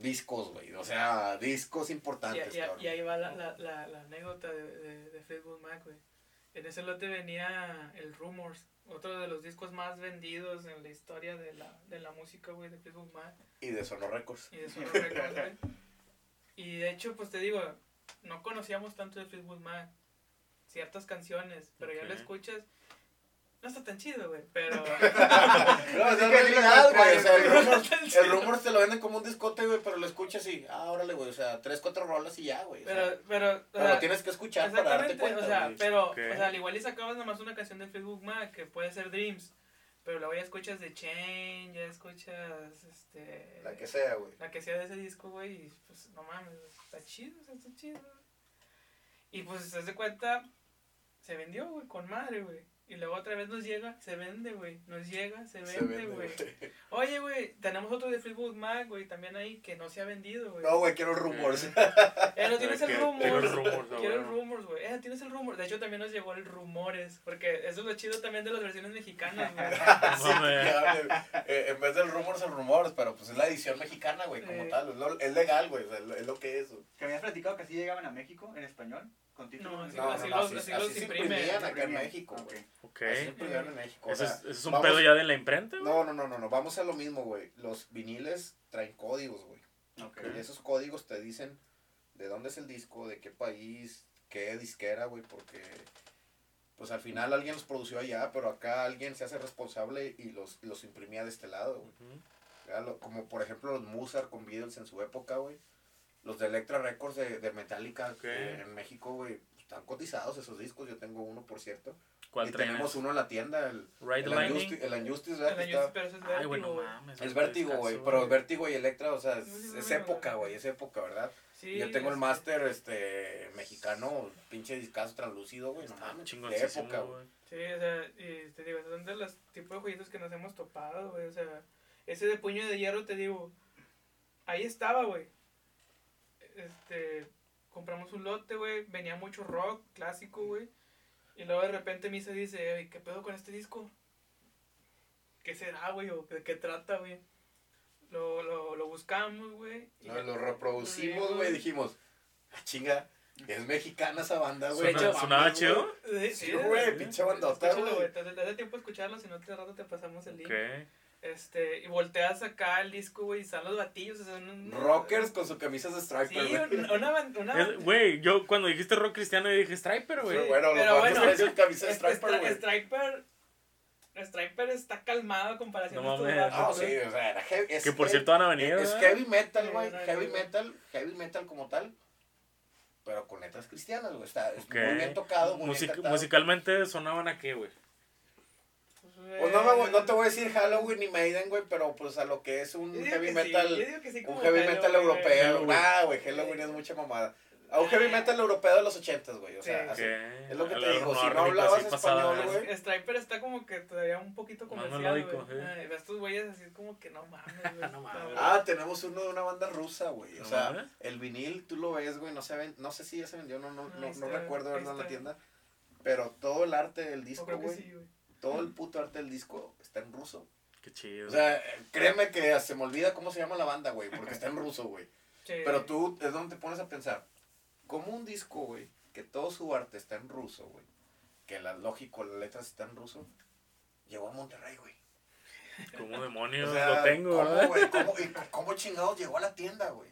Discos, güey. O sea, discos importantes, y- cabrón. y ahí va la, la, la, la anécdota de, de, de Facebook Mac, güey. En ese lote venía el Rumors, otro de los discos más vendidos en la historia de la, de la música, güey, de Facebook Mac. Y de Sono Records. Y de Solo Records, güey. Y de hecho, pues te digo, no conocíamos tanto de Facebook Mac. Ciertas canciones, pero ya lo escuchas. No está tan chido, güey, pero... No, realidad, digo, güey. O sea, el no rumor, el chido. rumor te lo venden como un discote, güey, pero lo escuchas y, ah, órale, güey. O sea, tres, cuatro rolas y ya, güey. o sea, Pero, pero, o pero sea, lo tienes que escuchar para darte Exactamente, cuenta, o sea, güey. pero, Ok. o sea, al igual y sacabas nomás una canción de Facebook Mac, que puede ser Dreams, pero luego ya escuchas The Chain, ya escuchas, este... La que sea, güey. la que sea de ese disco, güey, y pues, no mames, está chido, o sea, está chido. Y pues, se de cuenta, se vendió, güey, con madre, güey. Y luego otra vez nos llega, se vende, güey. Nos llega, se Se vende, güey. güey. Oye, güey, tenemos otro de Facebook Mac, güey, también ahí, que no se ha vendido, güey. No, güey, quiero rumores. Eh, no tienes el rumor. quiero el rumor, no, Quiero el bueno. rumors, güey. Eh, tienes el rumor. De hecho, también nos llegó el rumores. Porque eso es lo chido también de las versiones mexicanas, güey. Sí. Eh, en vez del rumores, el rumores, pero pues es la edición mexicana, güey, como Eh. tal. Es, lo- es legal, güey, es lo que es. güey. Que habías platicado que así llegaban a México en español, con No, así- No, no, así no, los- así, así imprimían acá en. México, güey. Ok. Así se imprimían en México. o ¿Ese sea, es, un vamos- pedo ya de la imprenta? No, no, no, no, no, vamos a lo mismo, güey. Los viniles traen códigos, güey. Y esos códigos te dicen de dónde es el disco, de qué país, qué disquera, güey, porque pues al final alguien los produció allá, pero acá alguien se hace responsable y los, los imprimía de este lado, güey. Como por ejemplo los Musar con Beatles en su época, güey. Los de Electra Records de, de Metallica Ok. eh, en México, güey. Están cotizados esos discos. Yo tengo uno, por cierto. ¿Cuál y tenemos uno en la tienda, el, Right el. Unjustice, el Unjustice, El ¿verdad? Año- está- pero eso es Ay, vértigo, güey, no güey. mames. es vértigo, güey. Pero vértigo y Electra, o sea, es, Sí, es época, güey. Es época, ¿verdad? Sí, Yo tengo el máster este, mexicano, pinche discazo translúcido, güey. No mames. De época, güey. güey. Sí, o sea, y te digo, son de los tipos de jueguitos que nos hemos topado, güey. O sea, ese de puño de hierro, te digo, ahí estaba, güey. Este, compramos un lote, güey. Venía mucho rock clásico, güey. Y luego de repente Misa dice, "Ey, ¿qué pedo con este disco? ¿Qué será, güey? ¿O de qué trata, güey? Lo, lo, lo buscamos, güey. y No, lo reproducimos, güey. Dijimos, ah, chinga, es mexicana esa banda, güey. Sonaba chido. Sí, güey, sí, pinche bandota, güey. Te, hace tiempo escucharlo, si no te rato te pasamos el link. Ok. Este, y volteas acá el disco, güey, y están los batillos, o sea, un- Rockers con sus camisas de Sí, striper, güey. un- una, ban- una, Es- Güey, yo cuando dijiste rock cristiano, yo dije Striper, güey. Pero bueno, los pero bandos bueno, traen sus camisas de striper, Stri- güey. Striper, Striper está calmado a comparación No de estos Ah, sí, o sea, era heavy. es Que por heavy- cierto van a venir, Es ¿verdad? heavy metal, Sí, güey. no, Heavy no. metal, heavy metal como tal. Pero con letras cristianas, güey. Está muy bien tocado, muy Music- bien cantado. musicalmente sonaban a qué, güey. Pues no, me voy- no te voy a decir Halloween ni Maiden, güey, pero pues a lo que es un heavy sí, metal. yo digo que sí un heavy Halloween, metal europeo. Halloween. Ah, güey, Halloween es mucha mamada. A un heavy metal europeo de los ochentas, güey. O sea, Sí. así. Es lo que te digo, si no hablabas español, güey. Striper está como que todavía un poquito comercial, güey. sí. Estos güeyes así como que no mames, güey. No mames. Ah, tenemos uno de una banda rusa, güey. O ¿No sea, el vinil, tú lo ves, güey, no se ven, no sé si ya se vendió, no, no, Ahí no, no está, recuerdo verlo en la tienda. Pero todo el arte del disco, sí, güey. Todo el puto arte del disco está en ruso. Qué chido. O sea, créeme que se me olvida cómo se llama la banda, güey, porque está en ruso, güey. Sí. Pero tú es donde te pones a pensar, ¿cómo un disco, güey, que todo su arte está en ruso, güey, que la lógico, las letras están en ruso, llegó a Monterrey, güey? ¿Cómo demonios O sea, lo tengo, ¿cómo, verdad? güey? ¿Cómo, y cómo chingados llegó a la tienda, güey?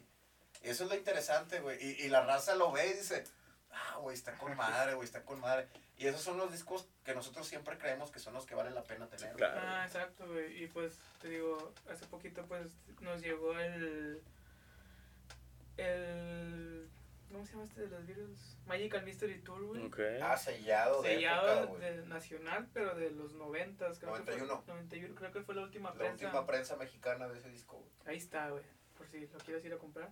Eso es lo interesante, güey. Y, y la raza lo ve y dice, ah, güey, está con madre, güey, está con madre. Y esos son los discos que nosotros siempre creemos que son los que vale la pena tener. claro. Ah, exacto, güey. Y pues, te digo, hace poquito pues nos llegó el... El... ¿Cómo se llama este de los Beatles? Magical Mystery Tour, güey. Ah, sellado de época, Sellado güey. de nacional, pero de los noventas, creo que 91. fue. 91, creo que fue la última La prensa. última prensa mexicana de ese disco, güey. Ahí está, güey. Por si lo quieres ir a comprar.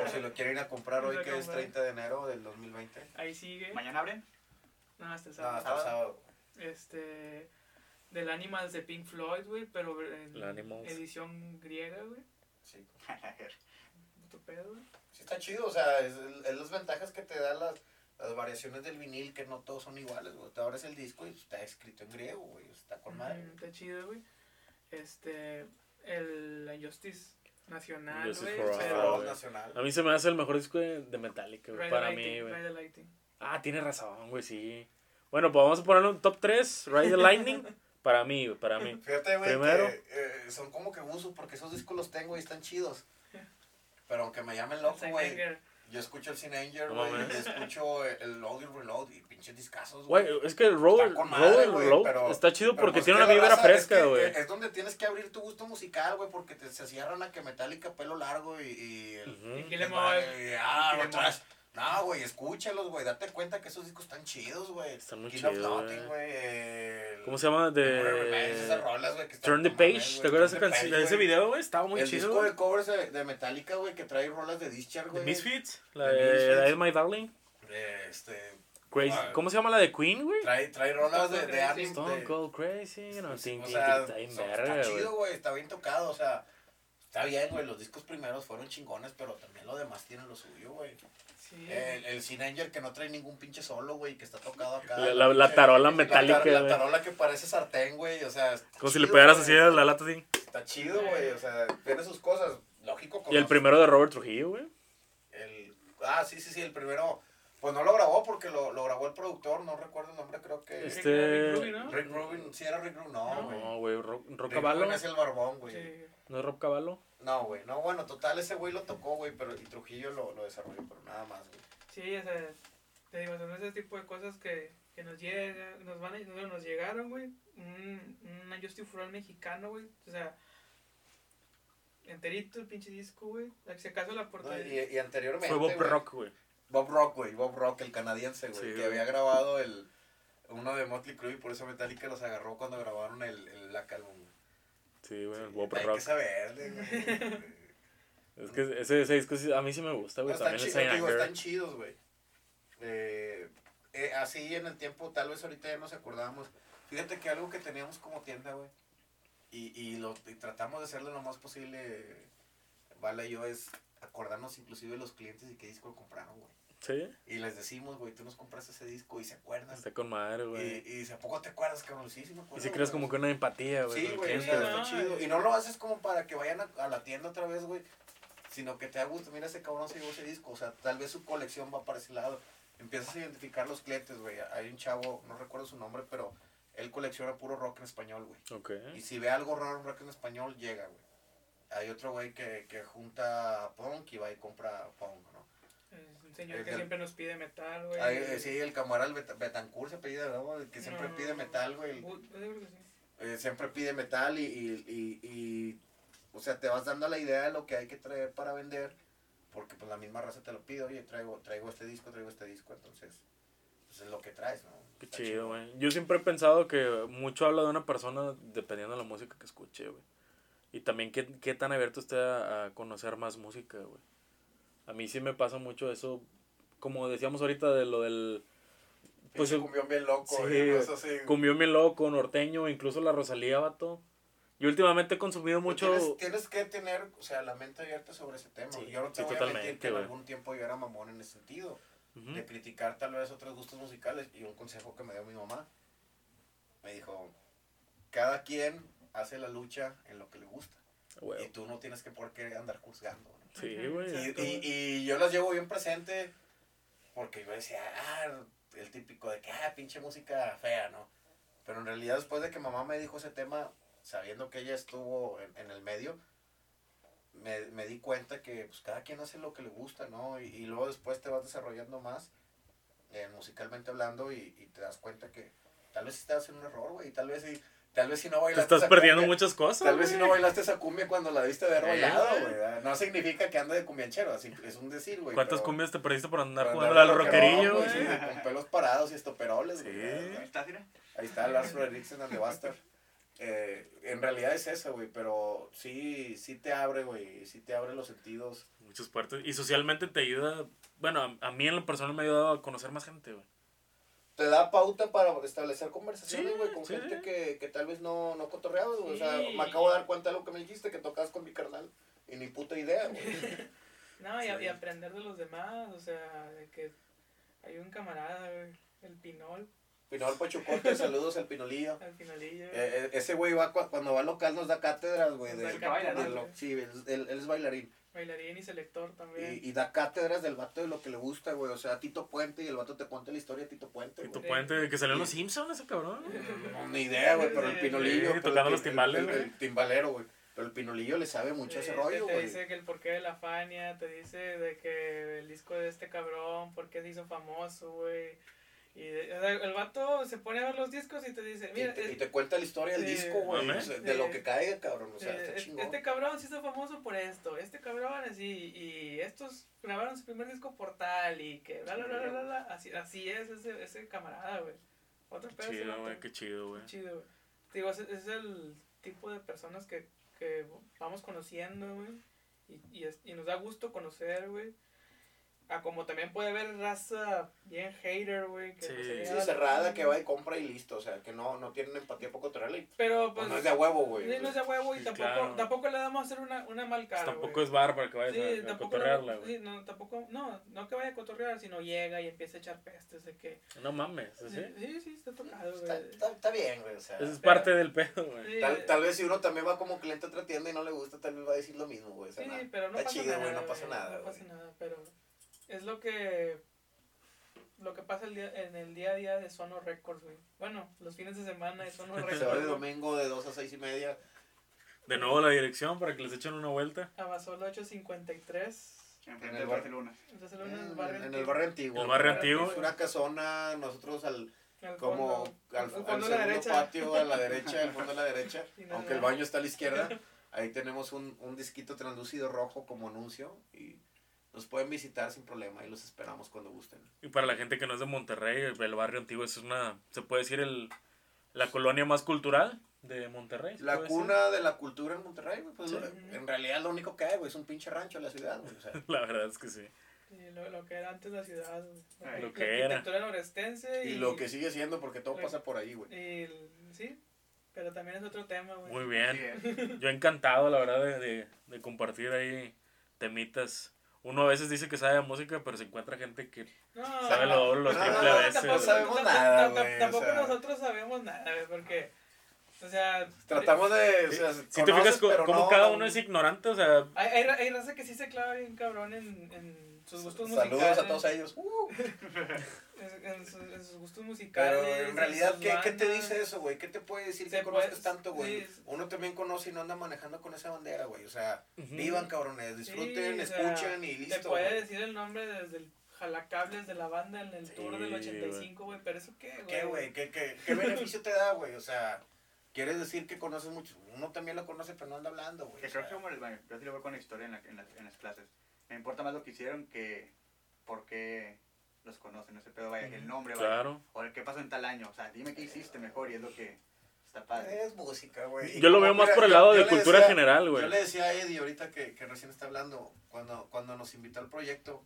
Por si lo quieren ir a comprar hoy, que es comprar. 30 de enero del 2020. Ahí sigue. ¿Mañana abren? No, hasta el No, sábado. hasta el sábado. Este. Del Animals de Pink Floyd, güey, pero en edición griega, güey. Sí. Puto pedo, güey. Sí, está chido, o sea, es, es las ventajas que te dan las, las variaciones del vinil, que no todos son iguales, güey. Te abres el disco y está escrito en griego, güey. Está con madre. Ujú, Está chido, güey. Este. El la Nacional, for pero- nacional. A mí se me hace el mejor disco de, de Metallica. Ride Para mí, güey. Ah, tiene razón, güey, sí. Bueno, pues vamos a ponerle un top 3. Ride the Lightning. Para mí, güey, para mí. Fíjate, güey, Primero. que eh, son como que uso porque esos discos los tengo y están chidos. Pero aunque me llamen loco, güey. Yo escucho el Sin Anger, No güey. mames. escucho el Load y Reload y pinches discazos, Güey, es que el Roll, Está madre, pero- está chido Pero, porque tiene una vibra es fresca, que, güey. Es donde tienes que abrir tu gusto musical, güey, porque te, se cierran a que Metallica pelo largo y... y el-. Y Kill 'Em y- y- ah, lo traes. No, güey, escúchalos, güey. Date cuenta que esos discos están chidos, güey. Están muy King of chidos, Nothing, güey. el- ¿Cómo se llama? Remains, esas De... rolas, güey, Turn the Page. ¿Te acuerdas de, de ese video, güey? Estaba muy el chido. disco güey. de covers de, de Metallica, güey, que trae rolas de Discharge, güey. Misfits. La The de Misfits. la de My Darling. Este, Crazy. Ah. ¿Cómo se llama la de Queen, güey? trae, trae rolas de, de Armin- Stone de- Cold Crazy. No, Sí, o sea, está chido, güey, está bien tocado, o sea, está bien, güey, los discos primeros fueron chingones, pero también lo demás tiene lo suyo, güey. Sí. El, el Sin Angel que no trae ningún pinche solo, güey, que está tocado acá. La- la- la tarola la metálica, tar- La, güey. tarola que parece sartén, güey, o sea. está Como si le chido, pegaras así a la lata así. Está chido, güey, o sea, tiene sus cosas, lógico. Y el conoces- primero de Robert Trujillo, güey. el- ah, sí, sí, sí, el primero, pues no lo grabó porque lo, lo grabó el productor, no recuerdo el nombre, creo que... Este- Rick Rubin, ¿no? Rick Rubin, sí era Rick Rubin, no, güey. No, güey. Rick Cavallo. Rubin es el barbón, güey. Sí. ¿No es Rob Cavallo? No, güey. No, bueno, total, ese güey lo tocó, güey, pero y Trujillo lo, lo desarrolló, pero nada más, güey. Sí, o sea, te digo, son ese tipo de cosas que, que nos llegan, nos van a, no, nos llegaron, güey. Un, un All mexicano, güey. O sea, enterito el pinche disco, güey. Si acaso la No, portada. y, y anteriormente, Fue Bob Rock, güey. Bob Rock, güey, Bob Rock, el canadiense, güey, Sí, que güey. había grabado el uno de Motley Crue y por eso Metallica los agarró cuando grabaron el, el Black Album. güey. Sí, güey, el Sí, Bob hay Rock. que saberle, güey. Es que ese, ese disco sí- a mí sí me gusta, güey. están, También el chidos, Saint digo, están chidos, güey. Eh, eh, así en el tiempo, tal vez ahorita ya nos acordábamos. Fíjate que algo que teníamos como tienda, güey, y, y, lo, y tratamos de hacerlo lo más posible, Vale y yo, es acordarnos inclusive de los clientes y qué disco compraron, güey. Sí, Y les decimos, güey, tú nos compraste ese disco y se acuerdan. está con madre, Y, güey. y dice, ¿a poco te acuerdas, cabrón? Sí, sí me acuerdo. Y si creas como que una empatía, güey. Sí, güey, está chido. Y no lo haces como para que vayan a, a la tienda otra vez, güey. Sino que te da gusto. Mira, ese cabrón se llevó ese disco. O sea, tal vez su colección va para ese lado. Empiezas a identificar los clientes, güey. Hay un chavo, no recuerdo su nombre, pero él colecciona puro rock en español, güey. Ok. Y si ve algo raro en rock en español, llega, güey. Hay otro güey que, que junta punk y va y compra punk, ¿no? Es un señor El que del- siempre nos pide metal, güey. Hay, eh, sí, el camarada Bet- Betancourt se apellida, ¿no? El que siempre No. pide metal, güey. Que sí. eh, siempre pide metal y, y, y, y, o sea, te vas dando la idea de lo que hay que traer para vender, porque pues la misma raza te lo pide, oye, traigo, traigo este disco, traigo este disco, entonces, pues es lo que traes, ¿no? Qué Está chido, chido. güey. Yo siempre he pensado que mucho habla de una persona dependiendo de la música que escuche, güey. Y también qué, qué tan abierto esté a, a conocer más música, güey. A mí sí me pasa mucho eso, como decíamos ahorita de lo del... Pues el cumbión bien loco, sí, güey, eso sí. cumbió bien loco, norteño, incluso la Rosalía, vato. Yo últimamente he consumido Pues mucho... Tienes, tienes que tener, o sea, la mente abierta sobre ese tema. Sí, yo no te sí, voy a mentir que en algún tiempo yo era mamón en ese sentido, Ujú. de criticar tal vez otros gustos musicales, y un consejo que me dio mi mamá, me dijo, cada quien hace la lucha en lo que le gusta. Y Güey. tú no tienes que por qué andar juzgando. ¿no? Sí, güey. Y, y- y yo las llevo bien presente porque yo decía, ah, el típico de que, ah, pinche música fea, ¿no? Pero en realidad después de que mamá me dijo ese tema, sabiendo que ella estuvo en, en el medio, me, me di cuenta que pues cada quien hace lo que le gusta, ¿no? Y, y luego después te vas desarrollando más, eh, musicalmente hablando, y, y te das cuenta que tal vez estás en un error, güey, y tal vez sí, tal vez si no Te bailaste estás esa perdiendo cumbia- muchas cosas. Tal vez si no bailaste esa cumbia cuando la diste de haber bailado, güey. ¿verdad? No significa que ande de cumbianchero, así es un decir, güey. ¿Cuántas pero- cumbias te perdiste por andar jugando al rockerillo, güey? sí, Con pelos parados y estoperoles, Sí. güey. Ahí está, mira. Ahí está Lars Frederiksen and the Bastard. Eh, en realidad es eso, güey, pero sí, sí te abre, güey, sí te abre los sentidos. Muchas puertas. Y socialmente te ayuda. Bueno, a, a mí en lo personal me ha ayudado a conocer más gente, güey. Te da pauta para establecer conversaciones, Sí, güey, con sí. gente que, que tal vez no, no cotorreabas. O sea, me acabo de dar cuenta de lo que me dijiste, que tocabas con mi carnal. Y ni puta idea, güey. No, y, y aprender de los demás, o sea, de que hay un camarada, güey, el Pinol, Pinol Pachucote, saludos al Pinolillo. al finalillo. Eh, eh, ese güey va cu- cuando va al local nos da cátedras, güey. De- de ¿no? lo- sí, él, él- él es bailarín. Bailarín y selector también. Y, y da cátedras del vato de lo que le gusta, güey. O sea, Tito Puente y el vato te cuenta la historia de Tito Puente. Tito güey. Puente, que salió en los Sí. Simpsons ese cabrón. No, ni idea, güey, pero el Sí, pinolillo. sí, tocando el- los timbales, el- el- güey. el timbalero, güey. Pero el pinolillo le sabe mucho a ese Sí, rollo, te, te güey. dice que el porqué de la Fania, te dice de que el disco de este cabrón, por qué se hizo famoso, güey. Y el vato se pone a ver los discos y te dice, Y mira, te, es- y te cuenta la historia del Sí. disco, güey. O sea, de Sí. lo que caiga, cabrón. O sea, eh, está es- chingón. este cabrón se hizo famoso por esto, este cabrón así, y estos grabaron su primer disco por tal, y que bla, bla, bla, bla, bla, bla. Así, así es ese, ese camarada, güey. Otro pedo Chido, güey, qué chido, güey. Chido, güey. Digo, es, es el tipo de personas que, que vamos conociendo, güey. Y, y, es- y nos da gusto conocer, güey. Ah, como también puede haber raza bien hater, güey. que Sí. pues, se Sí, a cerrada, que va y compra y listo. O sea, que no, no tienen empatía poco traerle. Pero, pues. no es de a huevo, güey. sí, no es de huevo y Sí, tampoco, claro. tampoco le damos a hacer una, una mal Pues cara. tampoco güey. es bar para que vayas Sí, a- a, cotorrearla, güey. sí, no, tampoco, no, no que vaya a cotorrear, sino llega y empieza a echar pestes de que... No mames, ¿sí? Sí, sí, sí, está tocado, Está, güey. está, está bien, güey. O sea, Esa es parte del pedo, güey. Sí, tal, tal vez si uno también va como cliente a otra tienda y no le gusta, tal vez va a decir lo mismo, güey. O sea, Sí, nada. pero no está pasa chido, nada. güey, no pasa nada, No pasa nada, pero es lo que lo que pasa el día, en el día a día de Sono Records, güey. Bueno, los fines de semana de Sono Se va de Records. domingo de 2 a 6 y media. De nuevo la dirección para que les echen una vuelta. Abasolo 853. Enfrente En de el bar- Barcelona. Entonces, En, en el en barrio el antiguo. barrio antiguo. El barrio antiguo. Es una casona, nosotros al, Al como fondo, al, al al fondo a la segundo derecha. patio, a la derecha, al fondo a la derecha. Nada aunque el más. baño está a la izquierda. Ahí tenemos un, un disquito translúcido rojo como anuncio. Y nos pueden visitar sin problema y los esperamos cuando gusten. Y para la gente que no es de Monterrey, el, el barrio antiguo es una, se puede decir, el, la colonia más cultural de Monterrey. La decir. cuna de la cultura en Monterrey, güey, pues Sí. en realidad lo único que hay, güey, es un pinche rancho en la ciudad, güey. O sea, La verdad es que sí. Sí, lo, lo que era antes la ciudad, güey. La- Lo la que era. arquitectura norestense y, y lo que sigue siendo, porque todo pasa por ahí, güey. y sí, pero también es otro tema, güey. Muy bien. Sí, eh. Yo encantado, la verdad, de, de, de compartir ahí temitas. Uno a veces dice que sabe de música, pero se encuentra gente que No, sabe lo doble, lo No, a veces. tampoco, no sabemos nada, o Tampoco sea. nosotros sabemos nada, güey, porque, o sea... Tratamos de. O sea, Si te fijas co- pero cómo no- cada uno es ignorante, o sea, Hay, hay, hay raza que sí se clava bien cabrón en, en sus gustos Saludos musicales. a todos ellos. Uh, En, en sus, en sus gustos musicales. pero en realidad, ¿qué, ¿qué te dice eso, güey? ¿Qué te puede decir Se que conozcas tanto, güey? sí. Uno también conoce y no anda manejando con esa bandera, güey. O sea, vivan, cabrones, disfruten, Sí, o sea, escuchen y listo. Te puede decir el nombre desde el jalacables de la banda en el Sí, tour del güey. 85, güey, pero eso qué, güey. ¿Qué, güey? ¿Qué, qué, qué beneficio te da, güey? O sea, quieres decir que conoces mucho. Uno también lo conoce, pero no anda hablando, güey. Creo que como les va, yo sí lo veo con la historia en, la- en las, en las clases. Me importa más lo que hicieron que por qué los conocen, ese pedo, vaya, el nombre, vaya. claro. O el qué pasó en tal año. O sea, dime qué hiciste mejor y es lo que está padre. Es música, güey. Yo lo veo más por el yo- lado yo de cultura decía- general, Yo güey. le decía a Eddie ahorita que, que recién está hablando, cuando, cuando nos invitó al proyecto,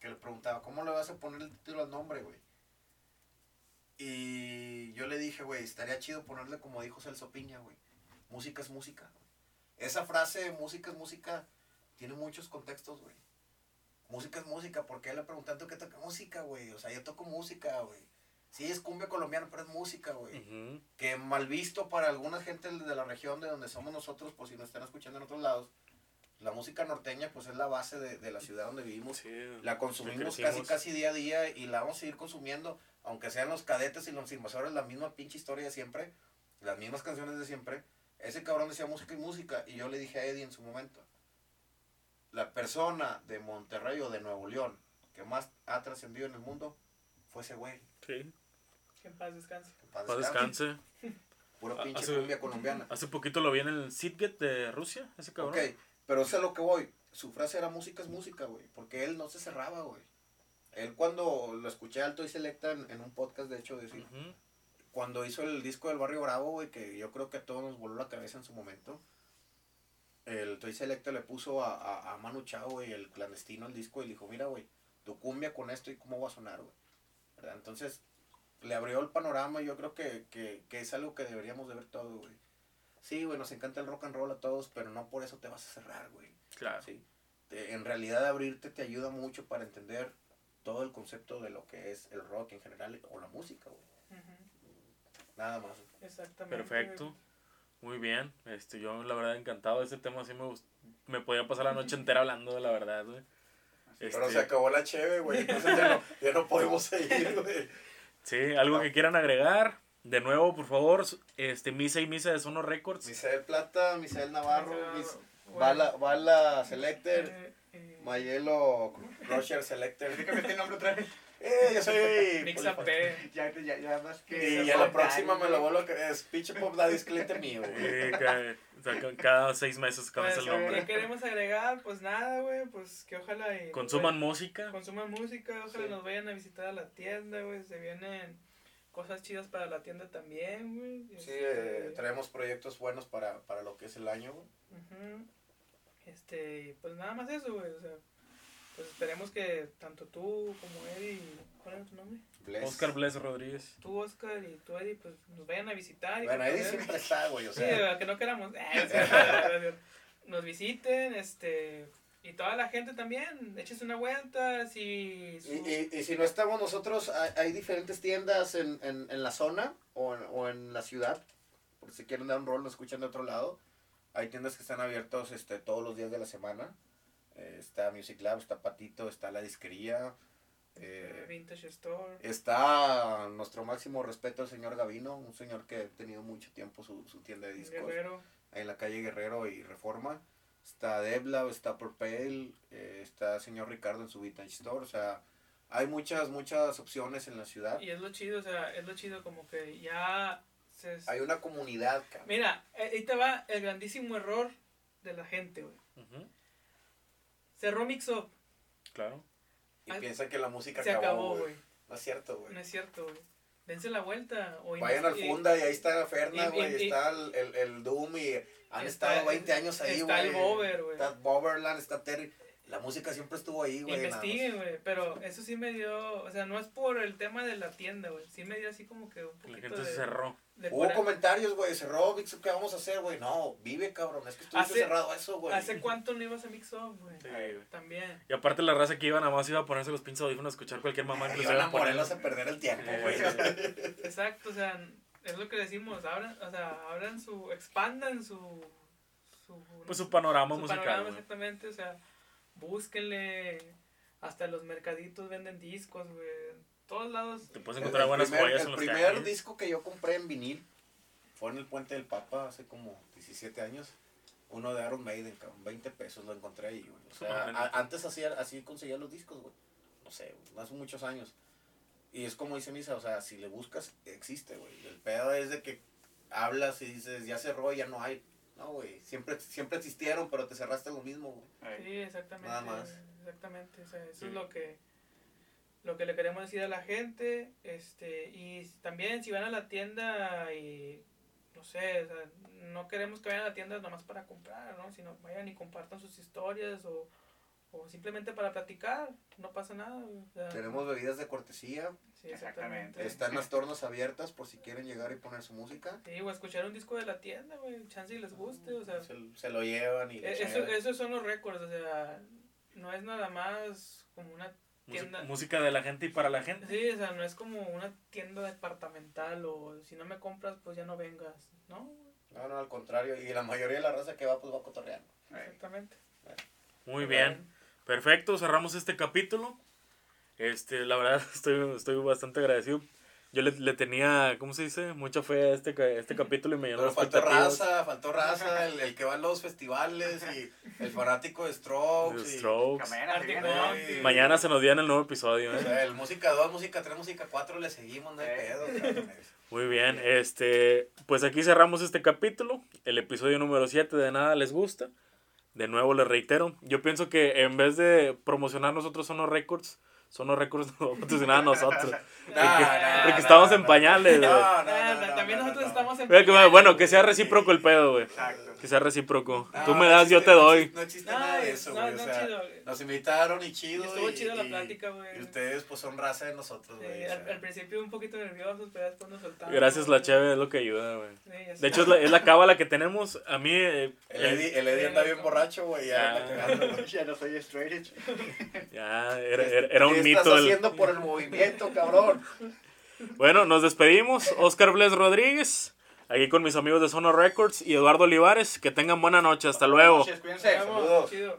que le preguntaba, ¿cómo le vas a poner el título al nombre, güey? Y yo le dije, güey, estaría chido ponerle como dijo Celso Piña, güey. Música es música. güey. Esa frase, música es música, tiene muchos contextos, güey. Música es música, porque él le preguntan, ¿tú qué toca música, güey? O sea, yo toco música, güey. Sí, es cumbia colombiana, pero es música, güey. Que mal visto para alguna gente de la región de donde somos nosotros, por si nos están escuchando en otros lados. La música norteña, pues es la base de, de la ciudad donde vivimos. Sí, La consumimos casi, casi día a día y la vamos a seguir consumiendo, aunque sean los cadetes y los invasores, la misma pinche historia de siempre, las mismas canciones de siempre. Ese cabrón decía música y música, y yo le dije a Eddie en su momento, la persona de Monterrey o de Nuevo León que más ha trascendido en el mundo fue ese güey. Sí. Que en paz descanse. Que en paz Paz descanse. descanse. Pura pinche Hace- cumbia colombiana. Hace poquito lo vi en el Sitget de Rusia, ese cabrón. Ok, pero a lo que voy. Su frase era música es música, güey. Porque él no se cerraba, güey. Él cuando lo escuché alto y selecta en, en un podcast, de hecho, decir, cuando hizo el disco del Barrio Bravo, güey, que yo creo que a todos nos voló la cabeza en su momento. El Toy Selecta le puso a, a, a Manu Chao, güey, el clandestino al disco y le dijo, mira, güey, tu cumbia con esto y cómo va a sonar, güey. ¿Verdad? Entonces, le abrió el panorama y yo creo que, que, que es algo que deberíamos de ver todo, güey. Sí, güey, nos encanta el rock and roll a todos, pero no por eso te vas a cerrar, güey. Claro. Sí. Te- en realidad abrirte te ayuda mucho para entender todo el concepto de lo que es el rock en general o la música, güey. Nada más. Exactamente. Perfecto. Muy bien. Este, yo la verdad encantado de ese tema. Sí me, gust- me podía pasar la noche entera hablando de la verdad, güey. Pero Este, se acabó la cheve, güey. Entonces ya no, ya no podemos seguir, güey. Sí, algo que quieran agregar. De nuevo, por favor, este, Misa y Misa de Sono Records. Misael Plata, Misael Navarro, Mis- Bueno, Bala, Bala Selector, eh, eh, Mayelo Crusher Selector. Dígame este nombre otra vez. Eh, yo soy. Mix up P. Ya, ya, ya más que. Y a la próxima me lo vuelvo a creer. Es pinche Pop Daddy, es cliente mío, güey. O sea, ca- cada seis meses cambia Pues, el nombre. ¿Qué queremos agregar? Pues nada, güey. Pues que ojalá. y- Consuman música. Consuman música, ojalá Sí. nos vayan a visitar a la tienda, güey. Se vienen cosas chidas para la tienda también, güey. Sí, Este, eh, traemos proyectos buenos para, para lo que es el año, güey. ujú. Este, y pues nada más eso, güey. O sea, pues esperemos que tanto tú como Eddie, ¿cuál era tu nombre? Bless. Oscar Bless Rodríguez. Tú, Oscar, y tú, Eddie, pues nos vayan a visitar. Y Bueno, Eddie siempre está, güey. O Sí, sea, ¿verdad? que no queramos. Eh, nos visiten, este. Y toda la gente también, échese una vuelta, si... su- Y, y, y si no estamos nosotros, hay, hay diferentes tiendas en, en, en la zona o en, o en la ciudad. Por si quieren dar un rol, lo escuchan de otro lado. Hay tiendas que están abiertos este, todos los días de la semana. Eh, está Music Lab, está Patito, está La Disquería. eh, Vintage Store. está nuestro máximo respeto al señor Gavino, un señor que ha tenido mucho tiempo su, su tienda de discos Guerrero. en la calle Guerrero y Reforma. Está Debla, está Purple, eh, está señor Ricardo en su Vintage Store. O sea, hay muchas, muchas opciones en la ciudad. Y es lo chido, o sea, es lo chido como que ya se... Hay una comunidad, cabrón. Mira, ahí te va el grandísimo error de la gente, güey. Cerró Mix Up, Claro. Y Ay, piensa que la música se acabó, güey. No es cierto, güey. No es cierto, güey. Dense la vuelta. O Vayan al Funda y ahí está Ferna, güey. y- Está el, el, el Doom y han Está- estado 20 años ahí, güey. está el Bober, güey. Está Boberland, está Terry. La música siempre estuvo ahí, güey. Investiguen, güey. Pero eso sí me dio. O sea, no es por el tema de la tienda, güey. Sí me dio así como que un La poquito gente de. se cerró. de Hubo comentarios, güey. Cerró, Vixu, ¿qué vamos a hacer, güey? No, vive, cabrón. Es que estuviste Hace- cerrado a eso, güey. ¿Hace cuánto no ibas a Mix Up, güey? Sí, güey. También. Y aparte la raza que iba nada más iba a ponerse los pinches audífonos a escuchar cualquier mamá que les iba a poner. A perder el tiempo, güey. Exacto, o sea, es lo que decimos. Abran, o sea, abran su. Expandan su. su Pues su panorama su musical, panorama, exactamente. O sea, búsquenle. Hasta los mercaditos venden discos, güey. En todos lados. Te puedes El- encontrar el buenas primer, joyas el los primer disco que yo compré en vinil fue en el Puente del Papa hace como 17 años. Uno de Iron Maiden, cabrón, 20 pesos lo encontré ahí, güey. O sea, a- antes hacía, así conseguía los discos, güey. No sé, güey, hace muchos años. Y es como dice Misa, o sea, si le buscas, existe, güey. El pedo es de que hablas y dices, ya cerró, ya no hay. No, güey, siempre, siempre existieron, pero te cerraste lo mismo, güey. Sí, exactamente. Nada más. Exactamente. O sea, eso Sí. es lo que lo que le queremos decir a la gente. Este, y también si van a la tienda y no sé, o sea, no queremos que vayan a la tienda nomás para comprar, ¿no? Sino vayan y compartan sus historias o, o simplemente para platicar, no pasa nada. o sea, Tenemos bebidas de cortesía, sí, exactamente. Están las tornas abiertas por si quieren llegar y poner su música. Sí, o escuchar un disco de la tienda, güey, chance y les guste, o sea, Se, se lo llevan y le Eh, Eso, esos son los récords, o sea, no es nada más como una tienda. Música de la gente y para la gente. Sí, o sea, no es como una tienda departamental o si no me compras, pues ya no vengas, ¿no? No, no, al contrario. Y la mayoría de la raza que va, pues va cotorreando. Exactamente. Muy bien. Perfecto, cerramos este capítulo. Este, la verdad, estoy, estoy bastante agradecido. Yo le, le tenía, ¿cómo se dice? Mucha fe a este, ca- este capítulo y me llenó Pero de faltó raza, faltó raza, el, el que va a los festivales y el fanático de Strokes. The y- Strokes. Sí, viene. Monkeys. Mañana se nos viene el nuevo episodio, O ¿eh? sea, el música 2, música 3, música 4 le seguimos, no hay pedo. Muy bien, este, pues aquí cerramos este capítulo, el episodio número 7 de Nada Les Gusta. De nuevo les reitero, yo pienso que en vez de promocionar nosotros Sono Records, Sono Records nos va a nosotros. No, no, porque no, estamos en pañales, güey. No, no, no, no, también no, nosotros no. estamos en. Que, Bueno, que sea recíproco el pedo, güey. Exacto. Que sea recíproco. No, Tú me das, yo existe- te no doy. No existe No, nada de eso, no, güey. no, o sea, chido. nos invitaron y chido. Estuvo y- chido la y- plática, güey. Y ustedes, pues, son raza de nosotros, Sí, güey. o al, al principio un poquito nerviosos, pero después nos soltamos. Gracias la cheve, es lo que ayuda, güey. Sí. De hecho, es la, es la cábala que tenemos. A mí, eh, El Eddie, el Eddie anda bien borracho, güey. Ya. Ya no soy straight ya era, era- era un ¿Qué mito. estás el- haciendo por el movimiento, cabrón? Bueno, nos despedimos. Oscar Bles Rodríguez, aquí con mis amigos de Sono Records y Eduardo Olivares. Que tengan buena noche. Hasta luego. Noches, Cuídense. Nos vemos, saludos. chido.